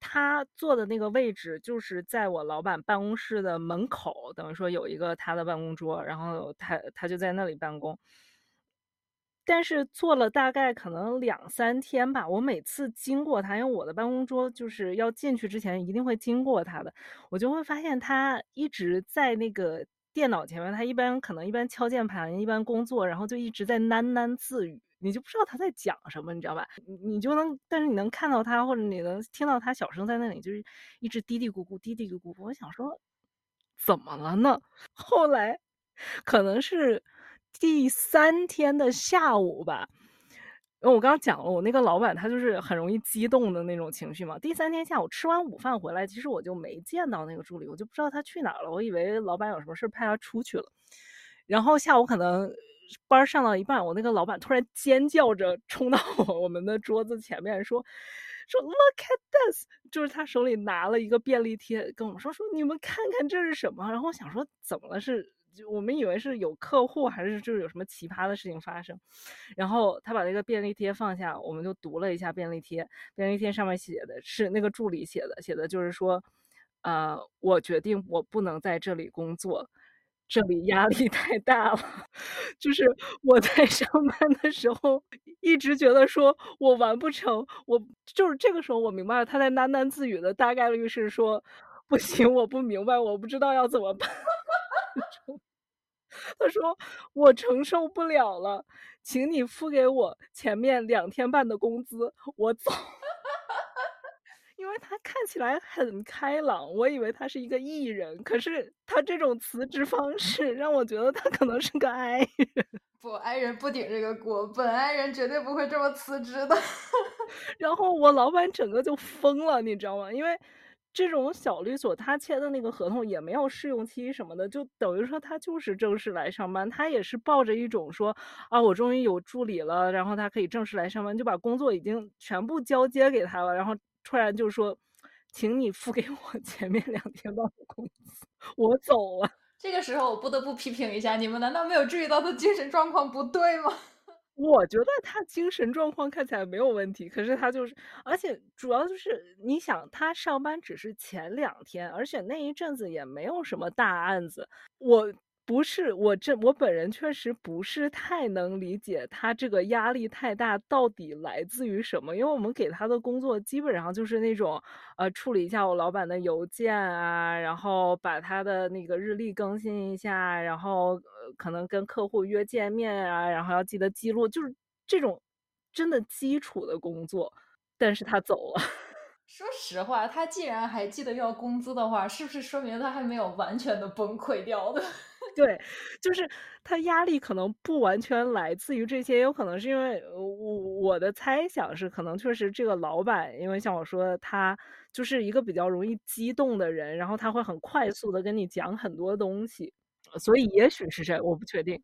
他坐的那个位置就是在我老板办公室的门口，等于说有一个他的办公桌，然后他他就在那里办公。但是做了大概可能两三天吧，我每次经过他，因为我的办公桌就是要进去之前一定会经过他的，我就会发现他一直在那个电脑前面，他一般可能一般敲键盘，一般工作，然后就一直在喃喃自语，你就不知道他在讲什么，你知道吧？你就能，但是你能看到他，或者你能听到他小声在那里，就是一直嘀嘀咕咕，嘀嘀咕咕。我想说，怎么了呢？后来可能是。第三天的下午吧，因为我刚刚讲了，我那个老板他就是很容易激动的那种情绪嘛。第三天下午吃完午饭回来，其实我就没见到那个助理，我就不知道他去哪儿了。我以为老板有什么事派他出去了。然后下午可能班上到一半，我那个老板突然尖叫着冲到我我们的桌子前面说：“说 Look at this！” 就是他手里拿了一个便利贴，跟我们说：“说你们看看这是什么？”然后我想说怎么了？是？就我们以为是有客户，还是就是有什么奇葩的事情发生，然后他把那个便利贴放下，我们就读了一下便利贴。便利贴上面写的是那个助理写的，写的就是说，呃，我决定我不能在这里工作，这里压力太大了。就是我在上班的时候一直觉得说我完不成，我就是这个时候我明白了他在喃喃自语的大概率是说，不行，我不明白，我不知道要怎么办。他说：“我承受不了了，请你付给我前面两天半的工资，我走。”因为他看起来很开朗，我以为他是一个艺人，可是他这种辞职方式让我觉得他可能是个 I 人。不，I 人不顶这个锅，本 I 人绝对不会这么辞职的。然后我老板整个就疯了，你知道吗？因为。这种小律所，他签的那个合同也没有试用期什么的，就等于说他就是正式来上班。他也是抱着一种说啊，我终于有助理了，然后他可以正式来上班，就把工作已经全部交接给他了。然后突然就说，请你付给我 前面两天半的工资，我走了。这个时候我不得不批评一下，你们难道没有注意到他精神状况不对吗？我觉得他精神状况看起来没有问题，可是他就是，而且主要就是你想，他上班只是前两天，而且那一阵子也没有什么大案子，我。不是我这我本人确实不是太能理解他这个压力太大到底来自于什么，因为我们给他的工作基本上就是那种，呃，处理一下我老板的邮件啊，然后把他的那个日历更新一下，然后可能跟客户约见面啊，然后要记得记录，就是这种真的基础的工作。但是他走了。说实话，他既然还记得要工资的话，是不是说明他还没有完全的崩溃掉的？对，就是他压力可能不完全来自于这些，也有可能是因为我我的猜想是，可能确实这个老板，因为像我说，他就是一个比较容易激动的人，然后他会很快速的跟你讲很多东西，所以也许是这，我不确定。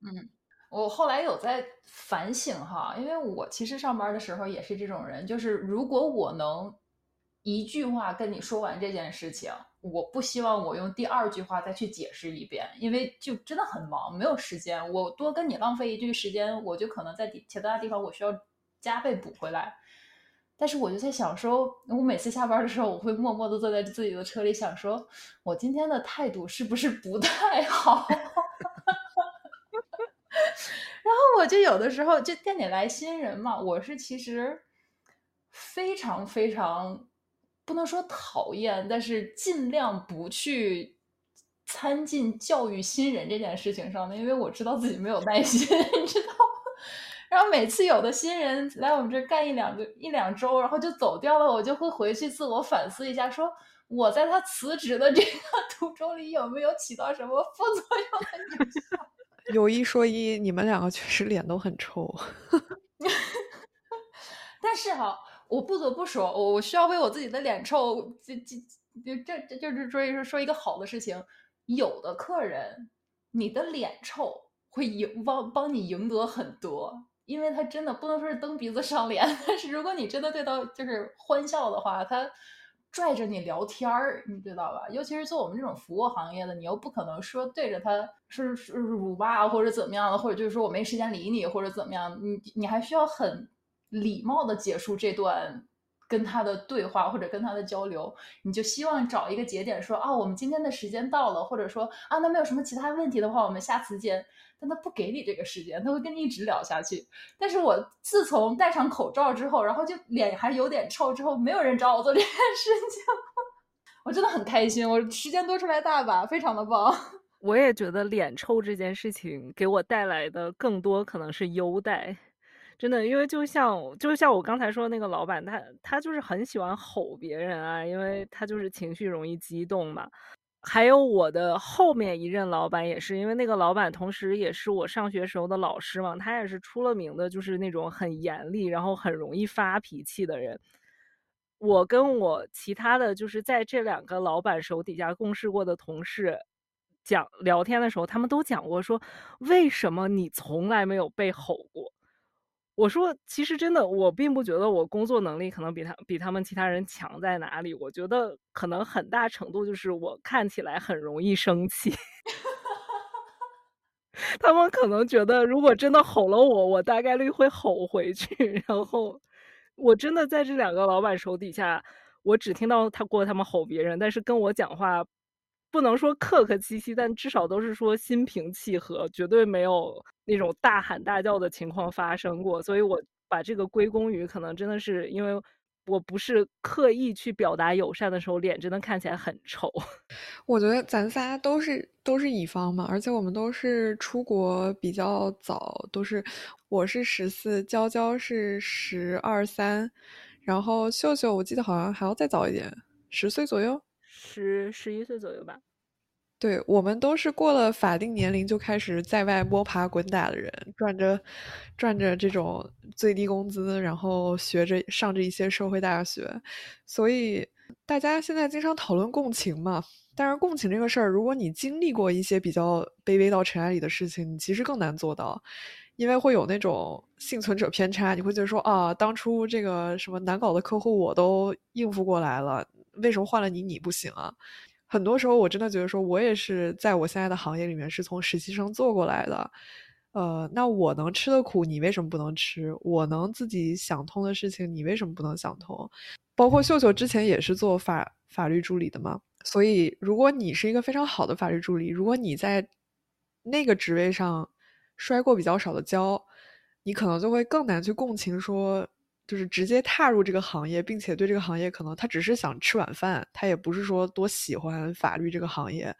嗯，我后来有在反省哈，因为我其实上班的时候也是这种人，就是如果我能。一句话跟你说完这件事情，我不希望我用第二句话再去解释一遍，因为就真的很忙，没有时间。我多跟你浪费一句时间，我就可能在其他地方我需要加倍补回来。但是我就在想说，我每次下班的时候，我会默默的坐在自己的车里，想说我今天的态度是不是不太好？然后我就有的时候就店里来新人嘛，我是其实非常非常。不能说讨厌，但是尽量不去参进教育新人这件事情上面，因为我知道自己没有耐心，你知道吗？然后每次有的新人来我们这干一两个一两周，然后就走掉了，我就会回去自我反思一下，说我在他辞职的这个途中里有没有起到什么副作用？有一说一，你们两个确实脸都很臭。但是哈。我不得不说，我我需要为我自己的脸臭，这这这这就是说一说说一个好的事情。有的客人，你的脸臭会赢帮帮你赢得很多，因为他真的不能说是蹬鼻子上脸，但是如果你真的对他就是欢笑的话，他拽着你聊天儿，你知道吧？尤其是做我们这种服务行业的，你又不可能说对着他是是辱骂或者怎么样的，或者就是说我没时间理你或者怎么样，你你还需要很礼貌的结束这段。跟他的对话或者跟他的交流，你就希望找一个节点说啊，我们今天的时间到了，或者说啊，那没有什么其他问题的话，我们下次见。但他不给你这个时间，他会跟你一直聊下去。但是我自从戴上口罩之后，然后就脸还有点臭之后，没有人找我做这件事情，我真的很开心，我时间多出来大把，非常的棒。我也觉得脸臭这件事情给我带来的更多可能是优待。真的，因为就像就像我刚才说那个老板，他他就是很喜欢吼别人啊，因为他就是情绪容易激动嘛。还有我的后面一任老板也是，因为那个老板同时也是我上学时候的老师嘛，他也是出了名的，就是那种很严厉，然后很容易发脾气的人。我跟我其他的就是在这两个老板手底下共事过的同事讲聊天的时候，他们都讲过说，为什么你从来没有被吼过？我说，其实真的，我并不觉得我工作能力可能比他比他们其他人强在哪里。我觉得可能很大程度就是我看起来很容易生气。他们可能觉得，如果真的吼了我，我大概率会吼回去。然后，我真的在这两个老板手底下，我只听到他过他们吼别人，但是跟我讲话。不能说客客气气，但至少都是说心平气和，绝对没有那种大喊大叫的情况发生过。所以我把这个归功于，可能真的是因为我不是刻意去表达友善的时候，脸真的看起来很丑。我觉得咱仨都是都是乙方嘛，而且我们都是出国比较早，都是我是十四，娇娇是十二三，然后秀秀我记得好像还要再早一点，十岁左右。十十一岁左右吧，对我们都是过了法定年龄就开始在外摸爬滚打的人，赚着赚着这种最低工资，然后学着上着一些社会大学，所以大家现在经常讨论共情嘛。但是共情这个事儿，如果你经历过一些比较卑微到尘埃里的事情，你其实更难做到，因为会有那种幸存者偏差，你会觉得说啊，当初这个什么难搞的客户我都应付过来了。为什么换了你你不行啊？很多时候我真的觉得说，我也是在我现在的行业里面是从实习生做过来的，呃，那我能吃的苦，你为什么不能吃？我能自己想通的事情，你为什么不能想通？包括秀秀之前也是做法法律助理的嘛，所以如果你是一个非常好的法律助理，如果你在那个职位上摔过比较少的跤，你可能就会更难去共情说。就是直接踏入这个行业，并且对这个行业可能他只是想吃晚饭，他也不是说多喜欢法律这个行业，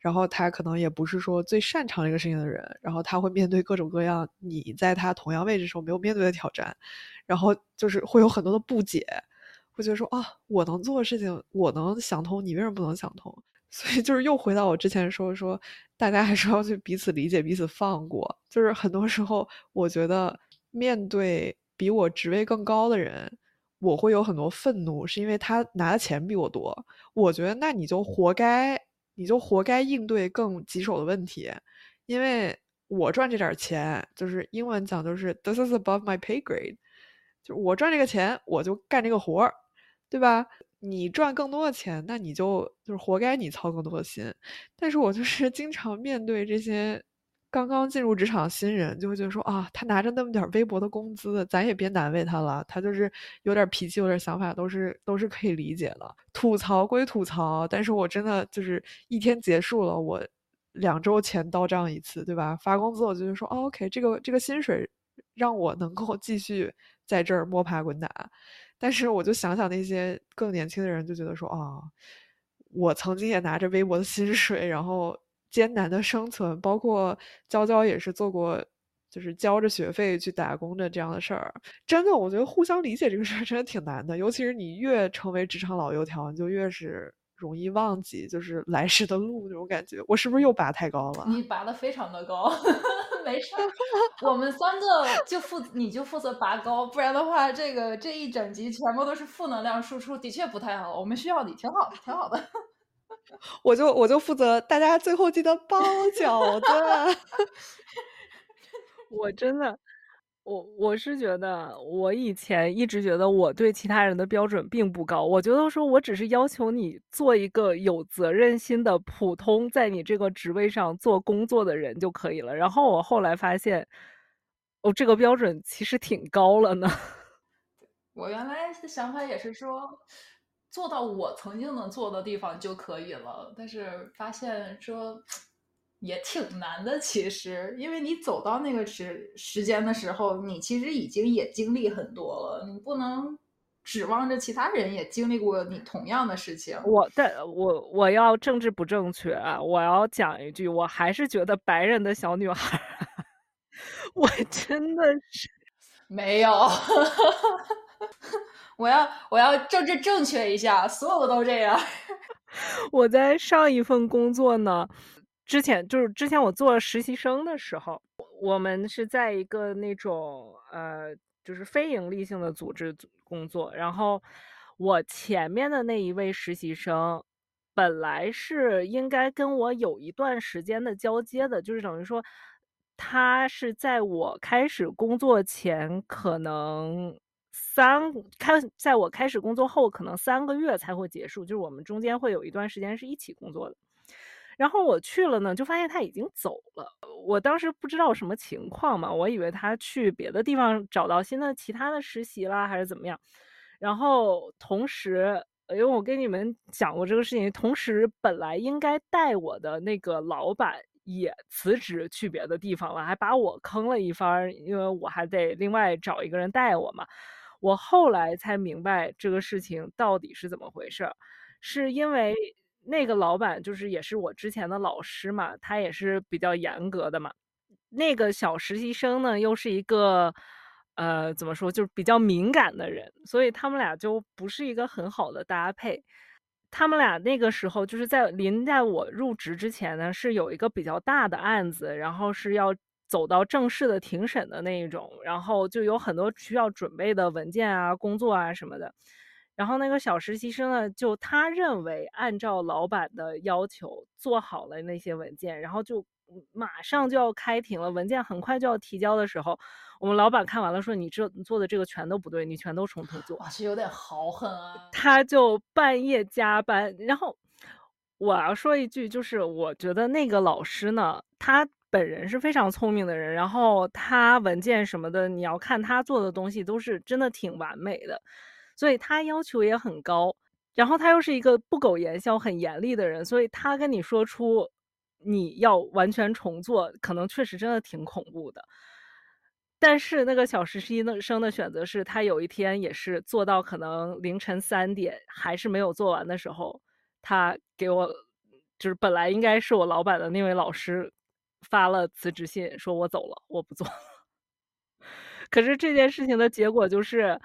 然后他可能也不是说最擅长这个事情的人，然后他会面对各种各样你在他同样位置时候没有面对的挑战，然后就是会有很多的不解，会觉得说啊，我能做的事情我能想通，你为什么不能想通？所以就是又回到我之前说说，大家还是要去彼此理解、彼此放过。就是很多时候，我觉得面对。比我职位更高的人，我会有很多愤怒，是因为他拿的钱比我多。我觉得那你就活该，你就活该应对更棘手的问题。因为我赚这点钱，就是英文讲就是 this is above my pay grade，就我赚这个钱，我就干这个活儿，对吧？你赚更多的钱，那你就就是活该你操更多的心。但是我就是经常面对这些。刚刚进入职场新人就会觉得说啊，他拿着那么点微薄的工资，咱也别难为他了。他就是有点脾气，有点想法，都是都是可以理解的。吐槽归吐槽，但是我真的就是一天结束了，我两周前到账一次，对吧？发工资我就说，OK，这个这个薪水让我能够继续在这儿摸爬滚打。但是我就想想那些更年轻的人，就觉得说啊，我曾经也拿着微薄的薪水，然后。艰难的生存，包括娇娇也是做过，就是交着学费去打工的这样的事儿。真的，我觉得互相理解这个事儿真的挺难的。尤其是你越成为职场老油条，你就越是容易忘记就是来时的路那种感觉。我是不是又拔太高了？你拔的非常的高，没事。我们三个就负你就负责拔高，不然的话，这个这一整集全部都是负能量输出，的确不太好。我们需要你，挺好的，挺好的。我就我就负责大家最后记得包饺子。我真的，我我是觉得，我以前一直觉得我对其他人的标准并不高。我觉得说我只是要求你做一个有责任心的普通，在你这个职位上做工作的人就可以了。然后我后来发现，哦，这个标准其实挺高了呢。我原来的想法也是说，做到我曾经能做的地方就可以了。但是发现说。也挺难的，其实，因为你走到那个时时间的时候，你其实已经也经历很多了，你不能指望着其他人也经历过你同样的事情。我但我我要政治不正确啊！我要讲一句，我还是觉得白人的小女孩，我真的是没有。我要我要政治正确一下，所有的都这样。我在上一份工作呢。之前就是之前我做实习生的时候，我们是在一个那种呃，就是非盈利性的组织工作。然后我前面的那一位实习生，本来是应该跟我有一段时间的交接的，就是等于说他是在我开始工作前，可能三开在我开始工作后，可能三个月才会结束，就是我们中间会有一段时间是一起工作的。然后我去了呢，就发现他已经走了。我当时不知道什么情况嘛，我以为他去别的地方找到新的其他的实习啦，还是怎么样。然后同时，因为我跟你们讲过这个事情，同时本来应该带我的那个老板也辞职去别的地方了，还把我坑了一番，因为我还得另外找一个人带我嘛。我后来才明白这个事情到底是怎么回事，是因为。那个老板就是也是我之前的老师嘛，他也是比较严格的嘛。那个小实习生呢，又是一个呃，怎么说，就是比较敏感的人，所以他们俩就不是一个很好的搭配。他们俩那个时候就是在临在我入职之前呢，是有一个比较大的案子，然后是要走到正式的庭审的那一种，然后就有很多需要准备的文件啊、工作啊什么的。然后那个小实习生呢，就他认为按照老板的要求做好了那些文件，然后就马上就要开庭了，文件很快就要提交的时候，我们老板看完了说：“你这做的这个全都不对，你全都重头做。”哇，这有点豪横啊！他就半夜加班。然后我要说一句，就是我觉得那个老师呢，他本人是非常聪明的人，然后他文件什么的，你要看他做的东西都是真的挺完美的。所以他要求也很高，然后他又是一个不苟言笑、很严厉的人，所以他跟你说出你要完全重做，可能确实真的挺恐怖的。但是那个小实习生的选择是，他有一天也是做到可能凌晨三点还是没有做完的时候，他给我就是本来应该是我老板的那位老师发了辞职信，说我走了，我不做了。可是这件事情的结果就是。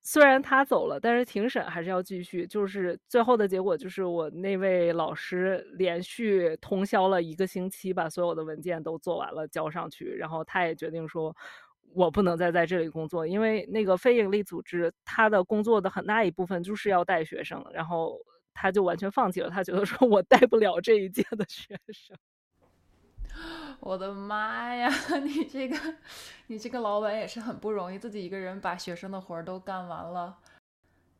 虽然他走了，但是庭审还是要继续。就是最后的结果，就是我那位老师连续通宵了一个星期，把所有的文件都做完了，交上去。然后他也决定说，我不能再在这里工作，因为那个非营利组织，他的工作的很大一部分就是要带学生，然后他就完全放弃了。他觉得说我带不了这一届的学生。我的妈呀，你这个，你这个老板也是很不容易，自己一个人把学生的活儿都干完了。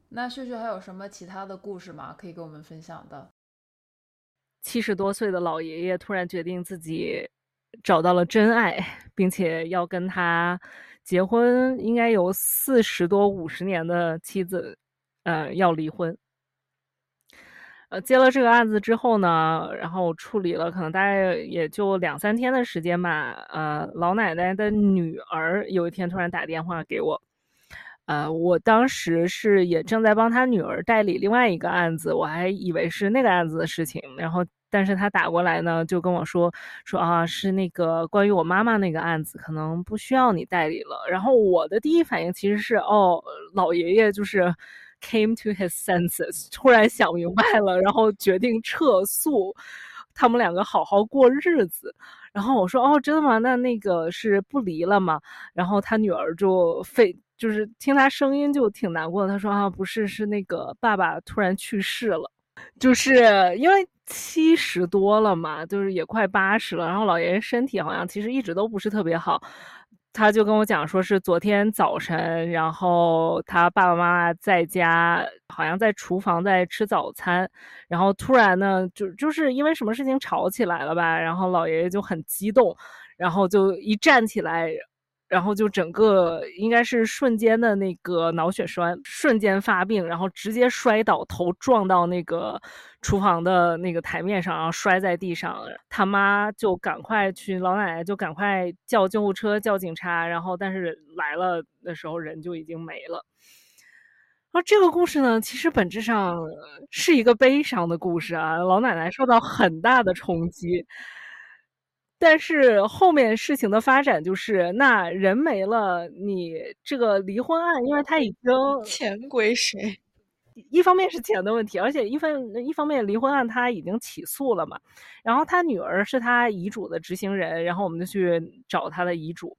那秀秀还有什么其他的故事吗？可以跟我们分享的？七十多岁的老爷爷突然决定自己找到了真爱，并且要跟他结婚，应该有四十多五十年的妻子，呃，要离婚。呃，接了这个案子之后呢，然后处理了，可能大概也就两三天的时间吧。呃，老奶奶的女儿有一天突然打电话给我，呃，我当时是也正在帮他女儿代理另外一个案子，我还以为是那个案子的事情。然后，但是他打过来呢，就跟我说说啊，是那个关于我妈妈那个案子，可能不需要你代理了。然后我的第一反应其实是，哦，老爷爷就是。Came to his senses，突然想明白了，然后决定撤诉，他们两个好好过日子。然后我说：“哦，真的吗？那那个是不离了吗？”然后他女儿就非，就是听他声音就挺难过的。他说：“啊，不是，是那个爸爸突然去世了，就是因为七十多了嘛，就是也快八十了。然后老爷爷身体好像其实一直都不是特别好。”他就跟我讲，说是昨天早晨，然后他爸爸妈妈在家，好像在厨房在吃早餐，然后突然呢，就就是因为什么事情吵起来了吧，然后老爷爷就很激动，然后就一站起来。然后就整个应该是瞬间的那个脑血栓，瞬间发病，然后直接摔倒，头撞到那个厨房的那个台面上，然后摔在地上。他妈就赶快去，老奶奶就赶快叫救护车、叫警察，然后但是来了的时候人就已经没了。然后这个故事呢，其实本质上是一个悲伤的故事啊，老奶奶受到很大的冲击。但是后面事情的发展就是，那人没了，你这个离婚案，因为他已经 钱归谁？一方面是钱的问题，而且一方一方面离婚案他已经起诉了嘛。然后他女儿是他遗嘱的执行人，然后我们就去找他的遗嘱，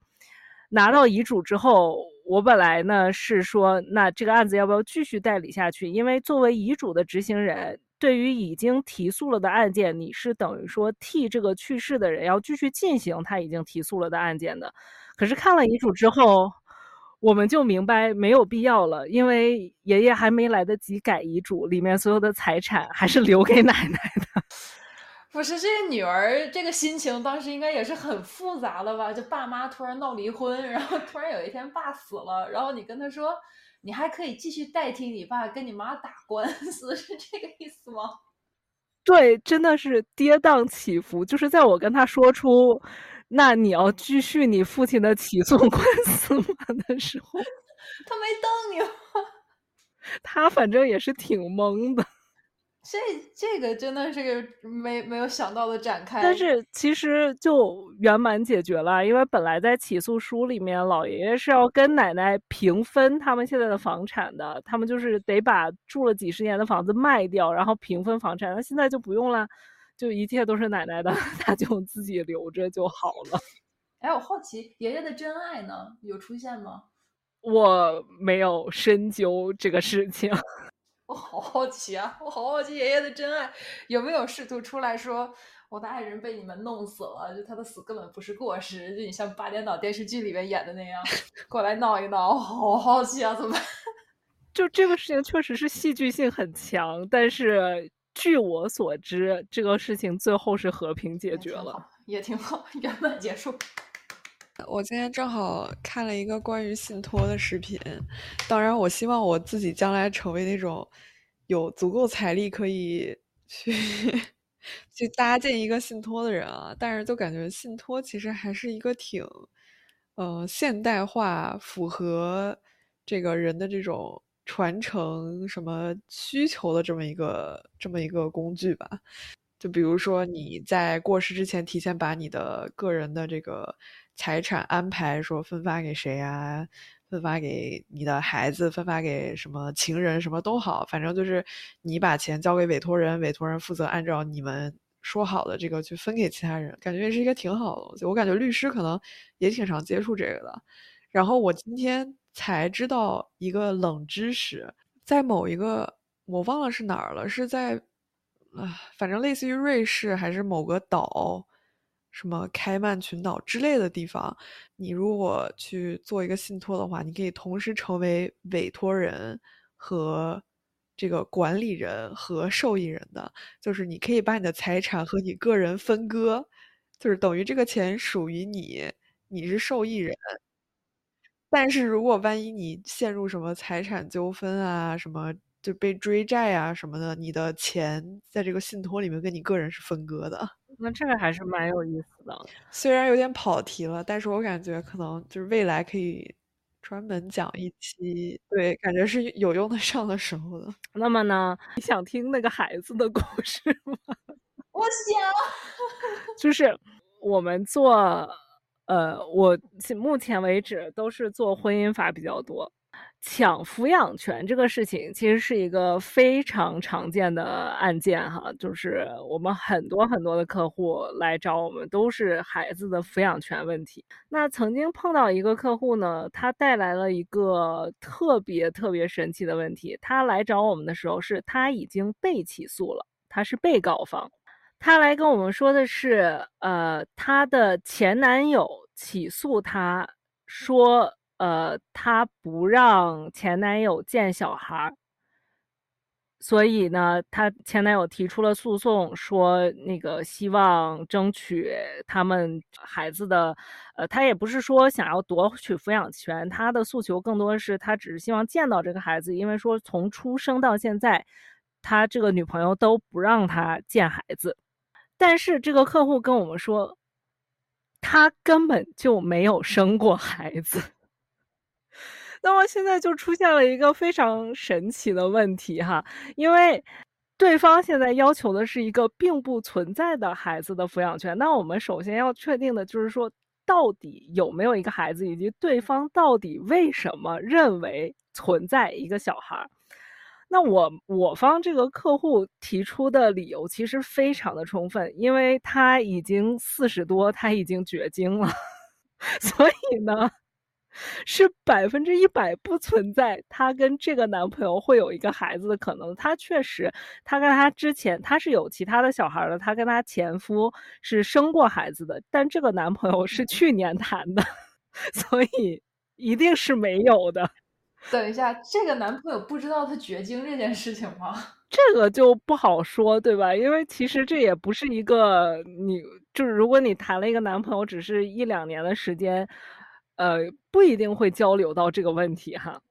拿到遗嘱之后，我本来呢是说，那这个案子要不要继续代理下去？因为作为遗嘱的执行人。对于已经提诉了的案件，你是等于说替这个去世的人要继续进行他已经提诉了的案件的。可是看了遗嘱之后，我们就明白没有必要了，因为爷爷还没来得及改遗嘱，里面所有的财产还是留给奶奶的。不是这个女儿这个心情当时应该也是很复杂的吧？就爸妈突然闹离婚，然后突然有一天爸死了，然后你跟他说。你还可以继续代替你爸跟你妈打官司，是这个意思吗？对，真的是跌宕起伏。就是在我跟他说出“那你要继续你父亲的起诉官司吗” 的时候，他没瞪你吗？他反正也是挺懵的。这这个真的是个没没有想到的展开，但是其实就圆满解决了，因为本来在起诉书里面，老爷爷是要跟奶奶平分他们现在的房产的，他们就是得把住了几十年的房子卖掉，然后平分房产。那现在就不用了，就一切都是奶奶的，他就自己留着就好了。哎，我好奇爷爷的真爱呢，有出现吗？我没有深究这个事情。我好好奇啊！我好好奇爷爷的真爱有没有试图出来说我的爱人被你们弄死了，就他的死根本不是过失，就你像八点档电视剧里面演的那样过来闹一闹。我好好奇啊，怎么办？就这个事情确实是戏剧性很强，但是据我所知，这个事情最后是和平解决了，也挺好，圆满结束。我今天正好看了一个关于信托的视频，当然，我希望我自己将来成为那种有足够财力可以去 去搭建一个信托的人啊。但是，就感觉信托其实还是一个挺呃现代化、符合这个人的这种传承什么需求的这么一个这么一个工具吧。就比如说你在过世之前提前把你的个人的这个。财产安排说分发给谁啊？分发给你的孩子，分发给什么情人，什么都好，反正就是你把钱交给委托人，委托人负责按照你们说好的这个去分给其他人，感觉也是一个挺好的东西。我感觉律师可能也挺常接触这个的。然后我今天才知道一个冷知识，在某一个我忘了是哪儿了，是在啊，反正类似于瑞士还是某个岛。什么开曼群岛之类的地方，你如果去做一个信托的话，你可以同时成为委托人和这个管理人和受益人的，就是你可以把你的财产和你个人分割，就是等于这个钱属于你，你是受益人。但是如果万一你陷入什么财产纠纷啊，什么就被追债啊什么的，你的钱在这个信托里面跟你个人是分割的。那这个还是蛮有意思的，虽然有点跑题了，但是我感觉可能就是未来可以专门讲一期，对，感觉是有用得上的时候的。那么呢，你想听那个孩子的故事吗？我想，就是我们做，呃，我目前为止都是做婚姻法比较多。抢抚养权这个事情其实是一个非常常见的案件哈，就是我们很多很多的客户来找我们都是孩子的抚养权问题。那曾经碰到一个客户呢，他带来了一个特别特别神奇的问题。他来找我们的时候是他已经被起诉了，他是被告方。他来跟我们说的是，呃，他的前男友起诉他。说，呃，她不让前男友见小孩儿。所以呢，她前男友提出了诉讼，说那个希望争取他们孩子的，呃，他也不是说想要夺取抚养权，他的诉求更多是他只是希望见到这个孩子，因为说从出生到现在，他这个女朋友都不让他见孩子，但是这个客户跟我们说，他根本就没有生过孩子。那么现在就出现了一个非常神奇的问题哈，因为对方现在要求的是一个并不存在的孩子的抚养权。那我们首先要确定的就是说，到底有没有一个孩子，以及对方到底为什么认为存在一个小孩。那我我方这个客户提出的理由其实非常的充分，因为他已经四十多，他已经绝经了，所以呢。是百分之一百不存在，她跟这个男朋友会有一个孩子的可能。她确实，她跟她之前她是有其他的小孩的，她跟她前夫是生过孩子的，但这个男朋友是去年谈的，所以一定是没有的。等一下，这个男朋友不知道她绝经这件事情吗？这个就不好说，对吧？因为其实这也不是一个你，就是如果你谈了一个男朋友，只是一两年的时间。呃，不一定会交流到这个问题哈。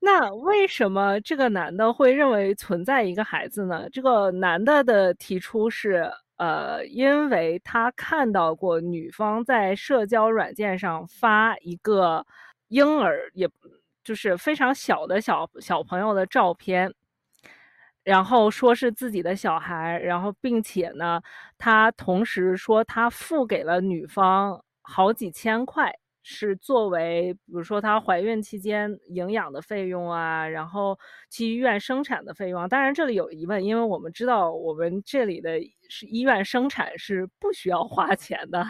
那为什么这个男的会认为存在一个孩子呢？这个男的的提出是，呃，因为他看到过女方在社交软件上发一个婴儿，也就是非常小的小小朋友的照片，然后说是自己的小孩，然后并且呢，他同时说他付给了女方好几千块。是作为，比如说她怀孕期间营养的费用啊，然后去医院生产的费用。啊当然，这里有疑问，因为我们知道我们这里的是医院生产是不需要花钱的。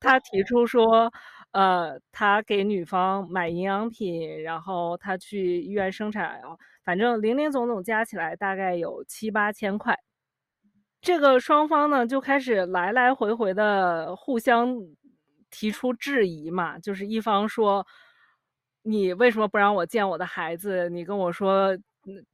他提出说，呃，他给女方买营养品，然后他去医院生产，反正零零总总加起来大概有七八千块。这个双方呢就开始来来回回的互相。提出质疑嘛，就是一方说，你为什么不让我见我的孩子？你跟我说，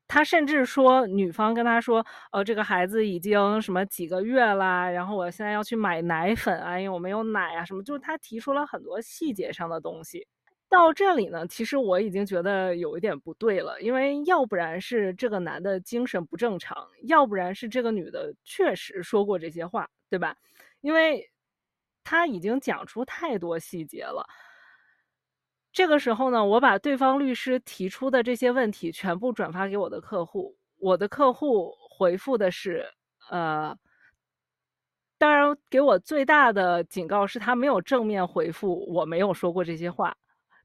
他甚至说女方跟他说，呃，这个孩子已经什么几个月啦，然后我现在要去买奶粉啊，因为我没有奶啊，什么，就是他提出了很多细节上的东西。到这里呢，其实我已经觉得有一点不对了，因为要不然是这个男的精神不正常，要不然是这个女的确实说过这些话，对吧？因为。他已经讲出太多细节了。这个时候呢，我把对方律师提出的这些问题全部转发给我的客户。我的客户回复的是：呃，当然，给我最大的警告是他没有正面回复，我没有说过这些话。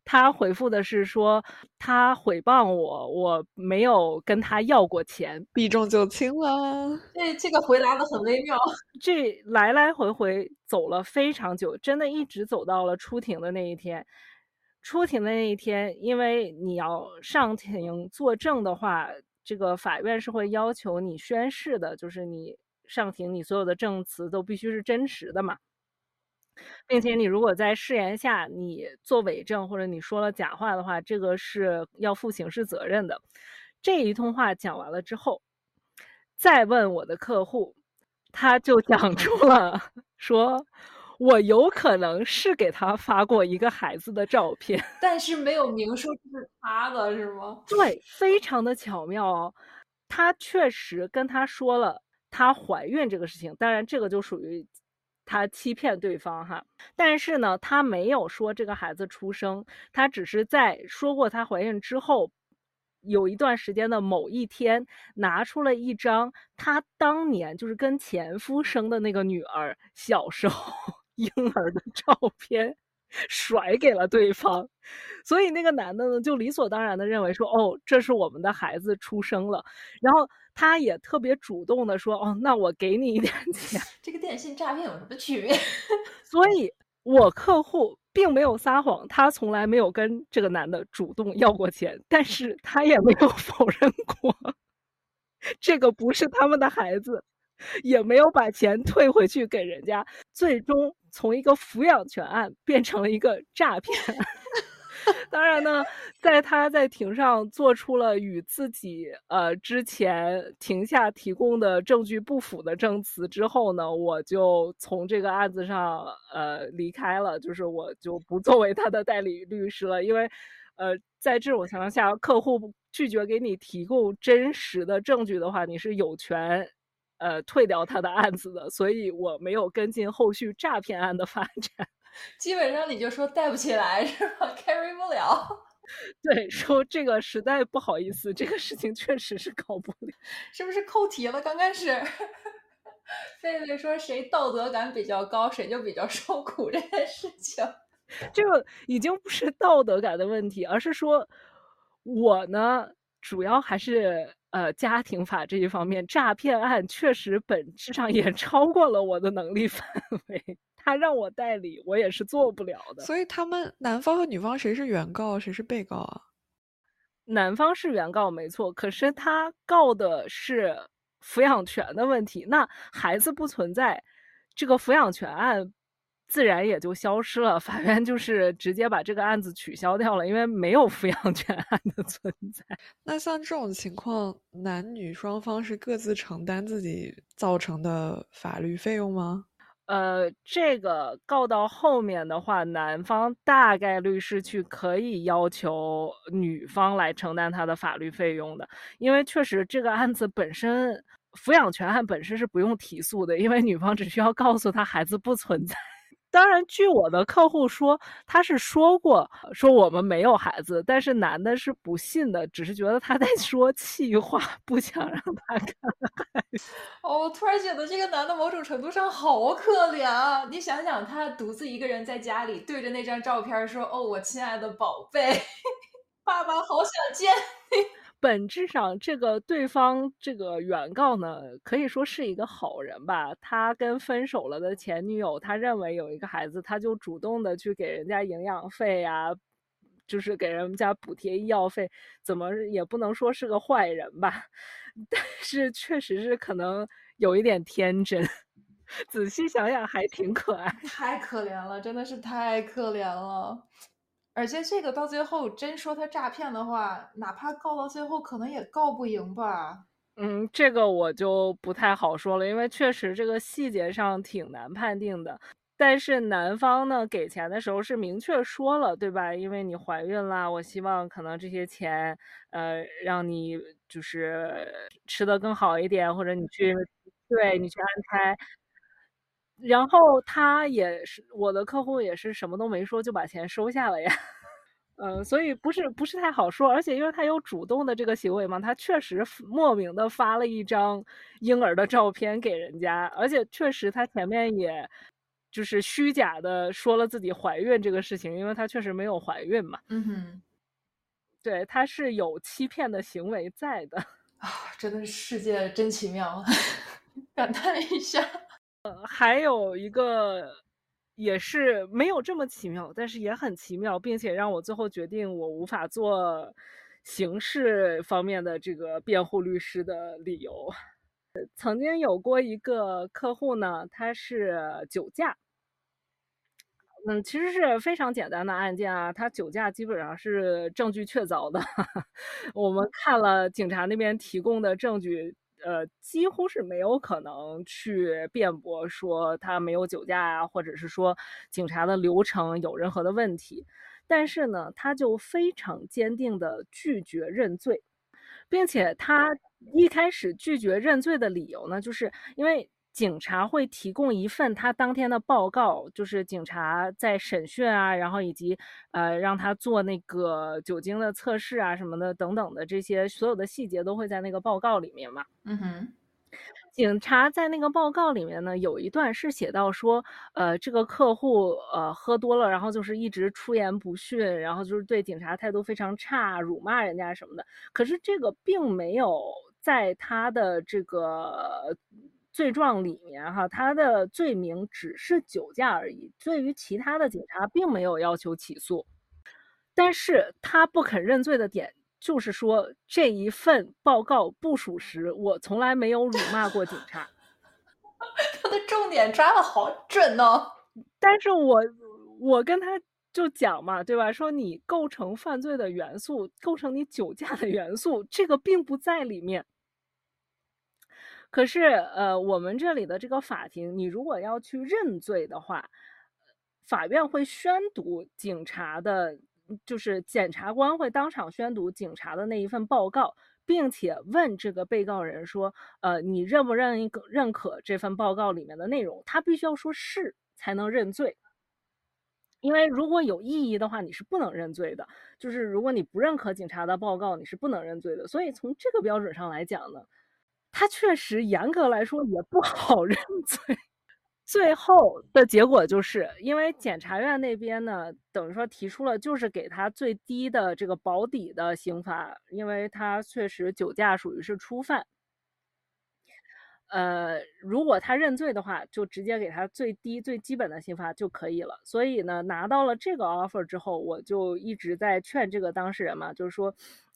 他回复的是说他诽谤我，我没有跟他要过钱，避重就轻了。对这个回答的很微妙，这来来回回走了非常久，真的一直走到了出庭的那一天。出庭的那一天，因为你要上庭作证的话，这个法院是会要求你宣誓的，就是你上庭你所有的证词都必须是真实的嘛。并且你如果在誓言下你做伪证或者你说了假话的话，这个是要负刑事责任的。这一通话讲完了之后，再问我的客户，他就讲出了说，我有可能是给他发过一个孩子的照片，但是没有明说这是他的，是吗？对，非常的巧妙哦。他确实跟他说了他怀孕这个事情，当然这个就属于。他欺骗对方哈，但是呢，他没有说这个孩子出生，他只是在说过她怀孕之后，有一段时间的某一天，拿出了一张他当年就是跟前夫生的那个女儿小时候 婴儿的照片。甩给了对方，所以那个男的呢，就理所当然的认为说，哦，这是我们的孩子出生了，然后他也特别主动的说，哦，那我给你一点钱。这个电信诈骗有什么区别？所以，我客户并没有撒谎，他从来没有跟这个男的主动要过钱，但是他也没有 否认过，这个不是他们的孩子。也没有把钱退回去给人家，最终从一个抚养权案变成了一个诈骗案。当然呢，在他在庭上做出了与自己呃之前庭下提供的证据不符的证词之后呢，我就从这个案子上呃离开了，就是我就不作为他的代理律师了，因为呃在这种情况下，客户拒绝给你提供真实的证据的话，你是有权呃退掉他的案子的，所以我没有跟进后续诈骗案的发展。基本上你就说带不起来是吧？carry 不了。对，说这个实在不好意思，这个事情确实是搞不了。是不是扣题了？刚开始，狒狒说谁道德感比较高，谁就比较受苦这件事情。这个已经不是道德感的问题，而是说我呢，主要还是呃家庭法这一方面，诈骗案确实本质上也 超过了我的能力范围。他让我代理，我也是做不了的。所以他们男方和女方谁是原告，谁是被告啊？男方是原告没错，可是他告的是抚养权的问题。那孩子不存在，这个抚养权案自然也就消失了。法院就是直接把这个案子取消掉了，因为没有抚养权案的存在。那像这种情况，男女双方是各自承担自己造成的法律费用吗？呃，这个告到后面的话，男方大概率是去可以要求女方来承担他的法律费用的，因为确实这个案子本身抚养权案本身是不用提诉的，因为女方只需要告诉他孩子不存在。当然，据我的客户说，他是说过说我们没有孩子，但是男的是不信的，只是觉得他在 说气话，不想让他看。哦，突然觉得这个男的某种程度上好可怜啊！你想想，他独自一个人在家里对着那张照片说：“哦，我亲爱的宝贝，爸爸好想见你。”本质上，这个对方这个原告呢，可以说是一个好人吧。他跟分手了的前女友，他认为有一个孩子，他就主动的去给人家营养费呀，就是给人家补贴医药费，怎么也不能说是个坏人吧。但是确实是可能有一点天真，仔细想想还挺可爱。太可怜了，真的是太可怜了。而且这个到最后真说他诈骗的话，哪怕告到最后，可能也告不赢吧。嗯，这个我就不太好说了，因为确实这个细节上挺难判定的。但是男方呢给钱的时候是明确说了，对吧？因为你怀孕了，我希望可能这些钱，呃，让你就是吃的更好一点，或者你去对你去安胎。然后他也是我的客户，也是什么都没说就把钱收下了呀。嗯，所以不是不是太好说，而且因为他有主动的这个行为嘛，他确实莫名的发了一张婴儿的照片给人家，而且确实他前面也就是虚假的说了自己怀孕这个事情，因为他确实没有怀孕嘛。嗯哼，对，他是有欺骗的行为在的啊，真的是世界真奇妙，感叹一下。呃，还有一个也是没有这么奇妙，但是也很奇妙，并且让我最后决定我无法做刑事方面的这个辩护律师的理由。曾经有过一个客户呢，他是酒驾，嗯，其实是非常简单的案件啊，他酒驾基本上是证据确凿的，我们看了警察那边提供的证据。呃，几乎是没有可能去辩驳说他没有酒驾啊，或者是说警察的流程有任何的问题。但是呢，他就非常坚定的拒绝认罪，并且他一开始拒绝认罪的理由呢，就是因为。警察会提供一份他当天的报告，就是警察在审讯啊，然后以及呃让他做那个酒精的测试啊什么的等等的这些所有的细节都会在那个报告里面嘛。嗯哼，警察在那个报告里面呢有一段是写到说，呃这个客户呃喝多了，然后就是一直出言不逊，然后就是对警察态度非常差，辱骂人家什么的。可是这个并没有在他的这个。罪状里面哈，他的罪名只是酒驾而已，对于其他的警察并没有要求起诉。但是他不肯认罪的点就是说这一份报告不属实，我从来没有辱骂过警察。他的重点抓的好准哦。但是我我跟他就讲嘛，对吧？说你构成犯罪的元素，构成你酒驾的元素，这个并不在里面。可是，呃，我们这里的这个法庭，你如果要去认罪的话，法院会宣读警察的，就是检察官会当场宣读警察的那一份报告，并且问这个被告人说：“呃，你认不认认可这份报告里面的内容？”他必须要说是才能认罪。因为如果有异议的话，你是不能认罪的。就是如果你不认可警察的报告，你是不能认罪的。所以从这个标准上来讲呢。他确实严格来说也不好 认罪，最后的结果就是因为检察院那边呢，等于说提出了就是给他最低的这个保底的刑罚，因为他确实酒驾属于是初犯。呃，如果他认罪的话，就直接给他最低最基本的刑罚就可以了。所以呢，拿到了这个 offer 之后，我就一直在劝这个当事人嘛，就是说。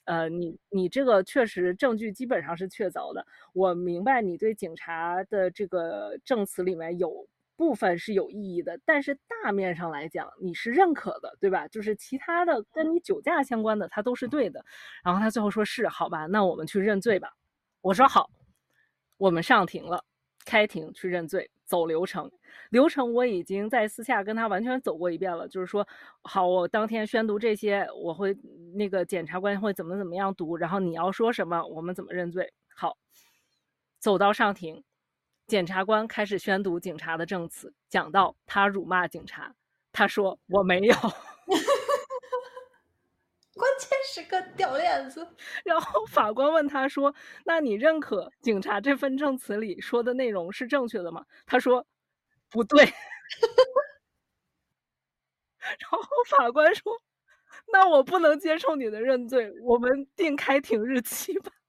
呃，你你这个确实证据基本上是确凿的。我明白你对警察的这个证词里面有部分是有异议的，但是大面上来讲你是认可的，对吧？就是其他的跟你酒驾相关的，他都是对的。然后他最后说是好吧，那我们去认罪吧。我说好，我们上庭了，开庭去认罪。走流程，流程我已经在私下跟他完全走过一遍了。就是说，好，我当天宣读这些，我会那个检察官会怎么怎么样读，然后你要说什么，我们怎么认罪。好，走到上庭，检察官开始宣读警察的证词，讲到他辱骂警察，他说我没有，关键时刻掉链子。然后法官问他说：“那你认可警察这份证词里说的内容是正确的吗？”他说：“不对。”然后法官说：“那我不能接受你的认罪，我们定开庭日期吧。”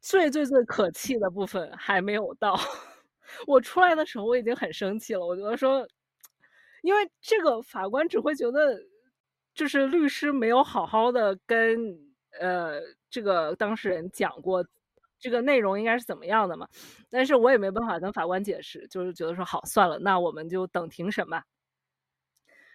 最最最可气的部分还没有到，我出来的时候我已经很生气了。我觉得说，因为这个法官只会觉得。就是律师没有好好的跟呃这个当事人讲过这个内容应该是怎么样的嘛，但是我也没办法跟法官解释，就是觉得说好算了，那我们就等庭审吧。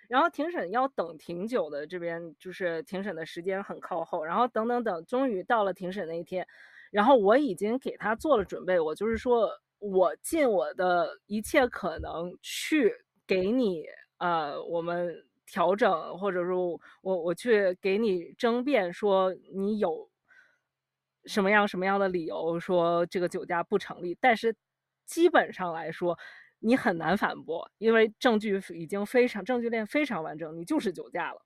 然后庭审要等挺久的，这边就是庭审的时间很靠后，然后等等等，终于到了庭审那一天，然后我已经给他做了准备，我就是说我尽我的一切可能去给你呃我们。调整，或者说，我我去给你争辩，说你有什么样什么样的理由说这个酒驾不成立，但是基本上来说，你很难反驳，因为证据已经非常证据链非常完整，你就是酒驾了。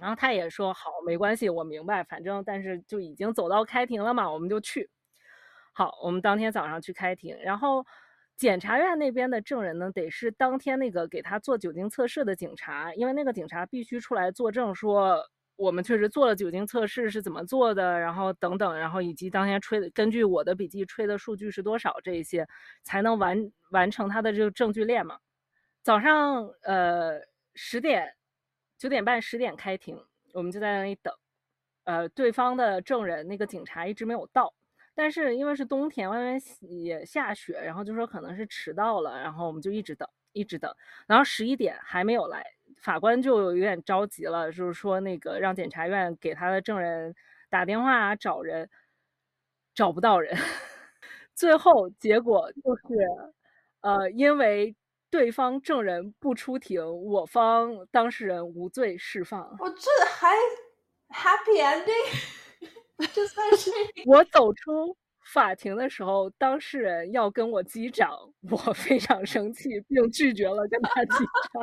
然后他也说好，没关系，我明白，反正但是就已经走到开庭了嘛，我们就去。好，我们当天早上去开庭，然后。检察院那边的证人呢，得是当天那个给他做酒精测试的警察，因为那个警察必须出来作证，说我们确实做了酒精测试是怎么做的，然后等等，然后以及当天吹的，根据我的笔记吹的数据是多少，这一些才能完完成他的这个证据链嘛。早上呃十点九点半十点开庭，我们就在那里等，呃，对方的证人那个警察一直没有到。但是因为是冬天，外面也下雪，然后就说可能是迟到了，然后我们就一直等，一直等，然后十一点还没有来，法官就有点着急了，就是说那个让检察院给他的证人打电话找人，找不到人，最后结果就是，呃，因为对方证人不出庭，我方当事人无罪释放。我这还 happy ending。但是我走出法庭的时候，当事人要跟我击掌，我非常生气，并拒绝了跟他击掌。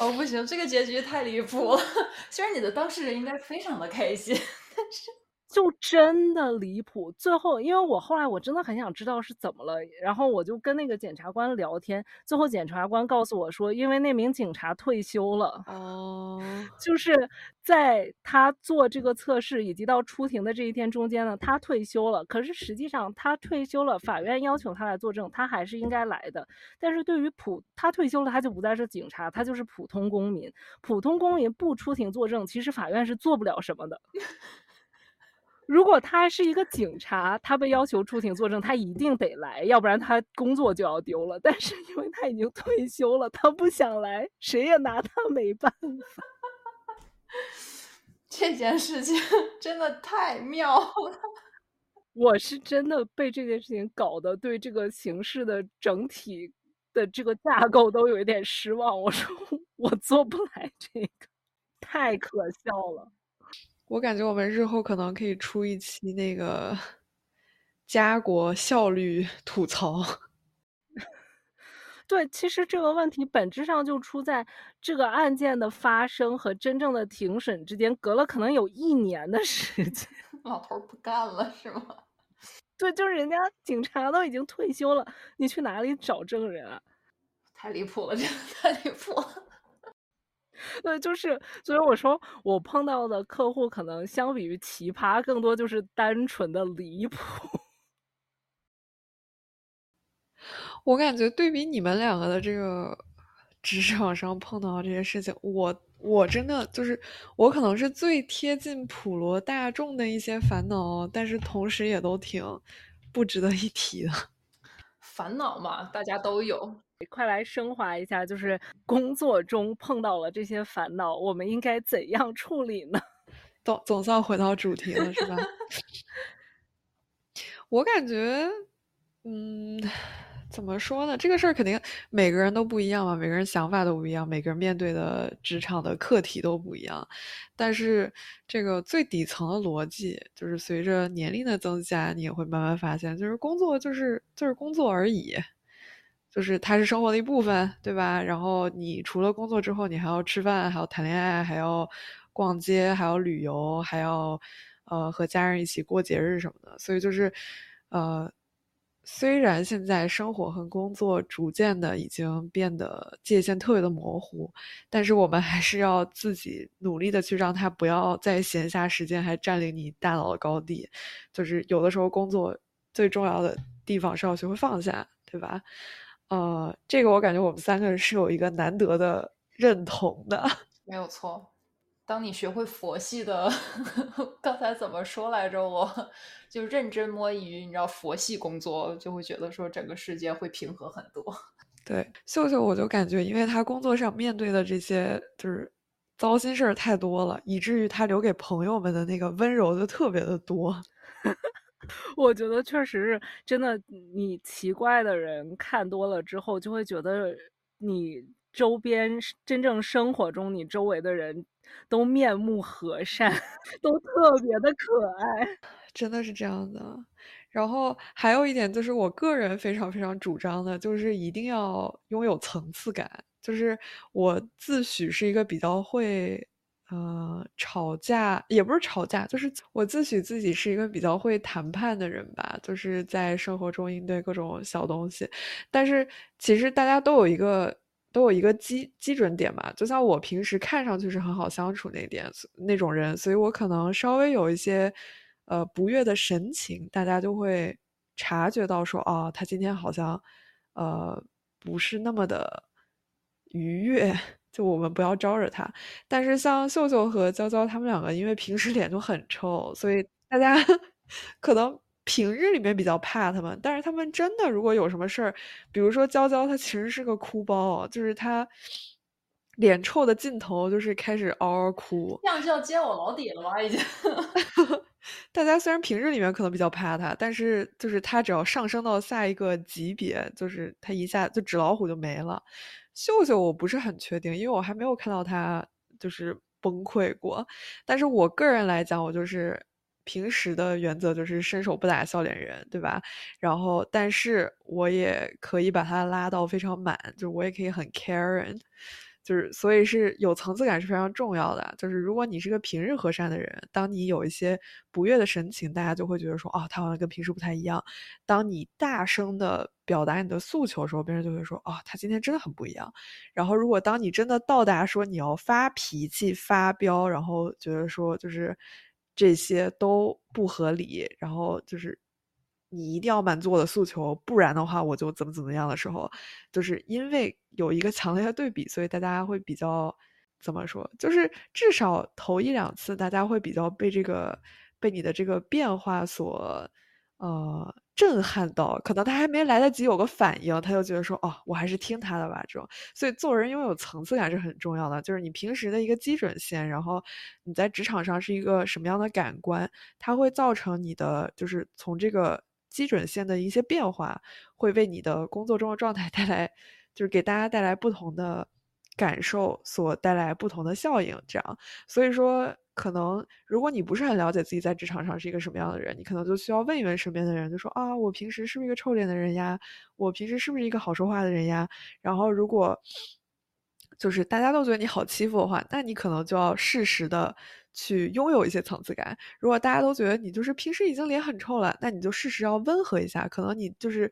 哦，不行，这个结局太离谱了。虽然你的当事人应该非常的开心，但是。就真的离谱，最后因为我后来我真的很想知道是怎么了，然后我就跟那个检察官聊天，最后检察官告诉我说，因为那名警察退休了，哦，就是在他做这个测试以及到出庭的这一天中间呢，他退休了，可是实际上他退休了，法院要求他来作证，他还是应该来的，但是对于普他退休了，他就不再是警察，他就是普通公民，普通公民不出庭作证，其实法院是做不了什么的。如果他是一个警察，他被要求出庭作证，他一定得来，要不然他工作就要丢了。但是因为他已经退休了，他不想来，谁也拿他没办法。这件事情真的太妙了。我是真的被这件事情搞得对这个形式的整体的这个架构都有一点失望。我说 我做不来这个，太可笑了。我感觉我们日后可能可以出一期那个家国效率 吐槽。对，其实这个问题本质上就出在这个案件的发生和真正的庭审之间隔了可能有一年的时间。老头不干了是吗？对，就是人家警察都已经退休了，你去哪里找证人啊？太离谱了，真的太离谱了。对，就是，所以我说我碰到的客户可能相比于奇葩，更多就是单纯的离谱。我感觉对比你们两个的这个职场上碰到这些事情，我我真的就是我可能是最贴近普罗大众的一些烦恼，但是同时也都挺不值得一提的。烦恼嘛，大家都有。快来升华一下，就是工作中碰到了这些烦恼，我们应该怎样处理呢？总总算回到主题了，是吧？我感觉，嗯。怎么说呢？这个事儿肯定每个人都不一样嘛，每个人想法都不一样，每个人面对的职场的课题都不一样。但是这个最底层的逻辑，就是随着年龄的增加，你也会慢慢发现，就是工作就是就是工作而已，就是它是生活的一部分，对吧？然后你除了工作之后，你还要吃饭，还要谈恋爱，还要逛街，还要旅游，还要呃和家人一起过节日什么的。所以就是呃。虽然现在生活和工作逐渐的已经变得界限特别的模糊，但是我们还是要自己努力的去让它不要在闲暇时间还占领你大脑的高地。就是有的时候工作最重要的地方是要学会放下，对吧？呃，这个我感觉我们三个人是有一个难得的认同的，没有错。当你学会佛系的，刚才怎么说来着？我就认真摸鱼，你知道佛系工作，就会觉得说整个世界会平和很多。对，秀秀，我就感觉，因为他工作上面对的这些就是糟心事儿太多了，以至于他留给朋友们的那个温柔就特别的多。我觉得确实是真的，你奇怪的人看多了之后，就会觉得你。周边真正生活中，你周围的人都面目和善，都特别的可爱，真的是这样的。然后还有一点就是，我个人非常非常主张的，就是一定要拥有层次感。就是我自诩是一个比较会，呃，吵架也不是吵架，就是我自诩自己是一个比较会谈判的人吧。就是在生活中应对各种小东西，但是其实大家都有一个。都有一个基基准点吧，就像我平时看上去是很好相处那点那种人，所以我可能稍微有一些呃不悦的神情，大家就会察觉到说，哦，他今天好像呃不是那么的愉悦，就我们不要招惹他。但是像秀秀和娇娇他们两个，因为平时脸就很臭，所以大家 可能。平日里面比较怕他们，但是他们真的如果有什么事儿，比如说娇娇，她其实是个哭包，就是她脸臭的尽头就是开始嗷嗷哭。这样就要揭我老底了吧？已经。大家虽然平日里面可能比较怕他，但是就是他只要上升到下一个级别，就是他一下就纸老虎就没了。秀秀我不是很确定，因为我还没有看到他就是崩溃过。但是我个人来讲，我就是。平时的原则就是伸手不打笑脸人，对吧？然后，但是我也可以把它拉到非常满，就是我也可以很 caring，就是所以是有层次感是非常重要的。就是如果你是个平日和善的人，当你有一些不悦的神情，大家就会觉得说，哦，他好像跟平时不太一样。当你大声的表达你的诉求的时候，别人就会说，哦，他今天真的很不一样。然后，如果当你真的到达说你要发脾气、发飙，然后觉得说就是。这些都不合理，然后就是你一定要满足我的诉求，不然的话我就怎么怎么样的时候，就是因为有一个强烈的对比，所以大家会比较怎么说？就是至少头一两次，大家会比较被这个被你的这个变化所呃震撼到，可能他还没来得及有个反应，他就觉得说哦，我还是听他的吧。这种，所以做人拥有层次感是很重要的，就是你平时的一个基准线，然后你在职场上是一个什么样的感官，它会造成你的就是从这个基准线的一些变化，会为你的工作中的状态 带来，就是给大家带来不同的感受，所带来不同的效应。这样，所以说。可能如果你不是很了解自己在职场上是一个什么样的人，你可能就需要问一问身边的人，就说啊，我平时是不是一个臭脸的人呀？我平时是不是一个好说话的人呀？然后如果就是大家都觉得你好欺负的话，那你可能就要适时的去拥有一些层次感。如果大家都觉得你就是平时已经脸很臭了，那你就适时要温和一下。可能你就是。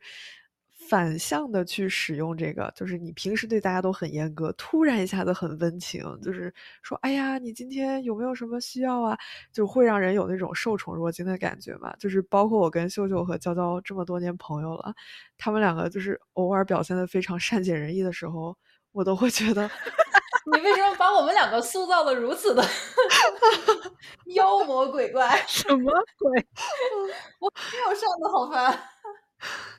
反向的去使用这个，就是你平时对大家都很严格，突然一下子很温情，就是说，哎呀，你今天有没有什么需要啊？就会让人有那种受宠若惊的感觉嘛。就是包括我跟秀秀和娇娇这么多年朋友了，他们两个就是偶尔表现的非常善解人意的时候，我都会觉得，你为什么把我们两个塑造的如此的 妖魔鬼怪？什么鬼？我没有上的好烦。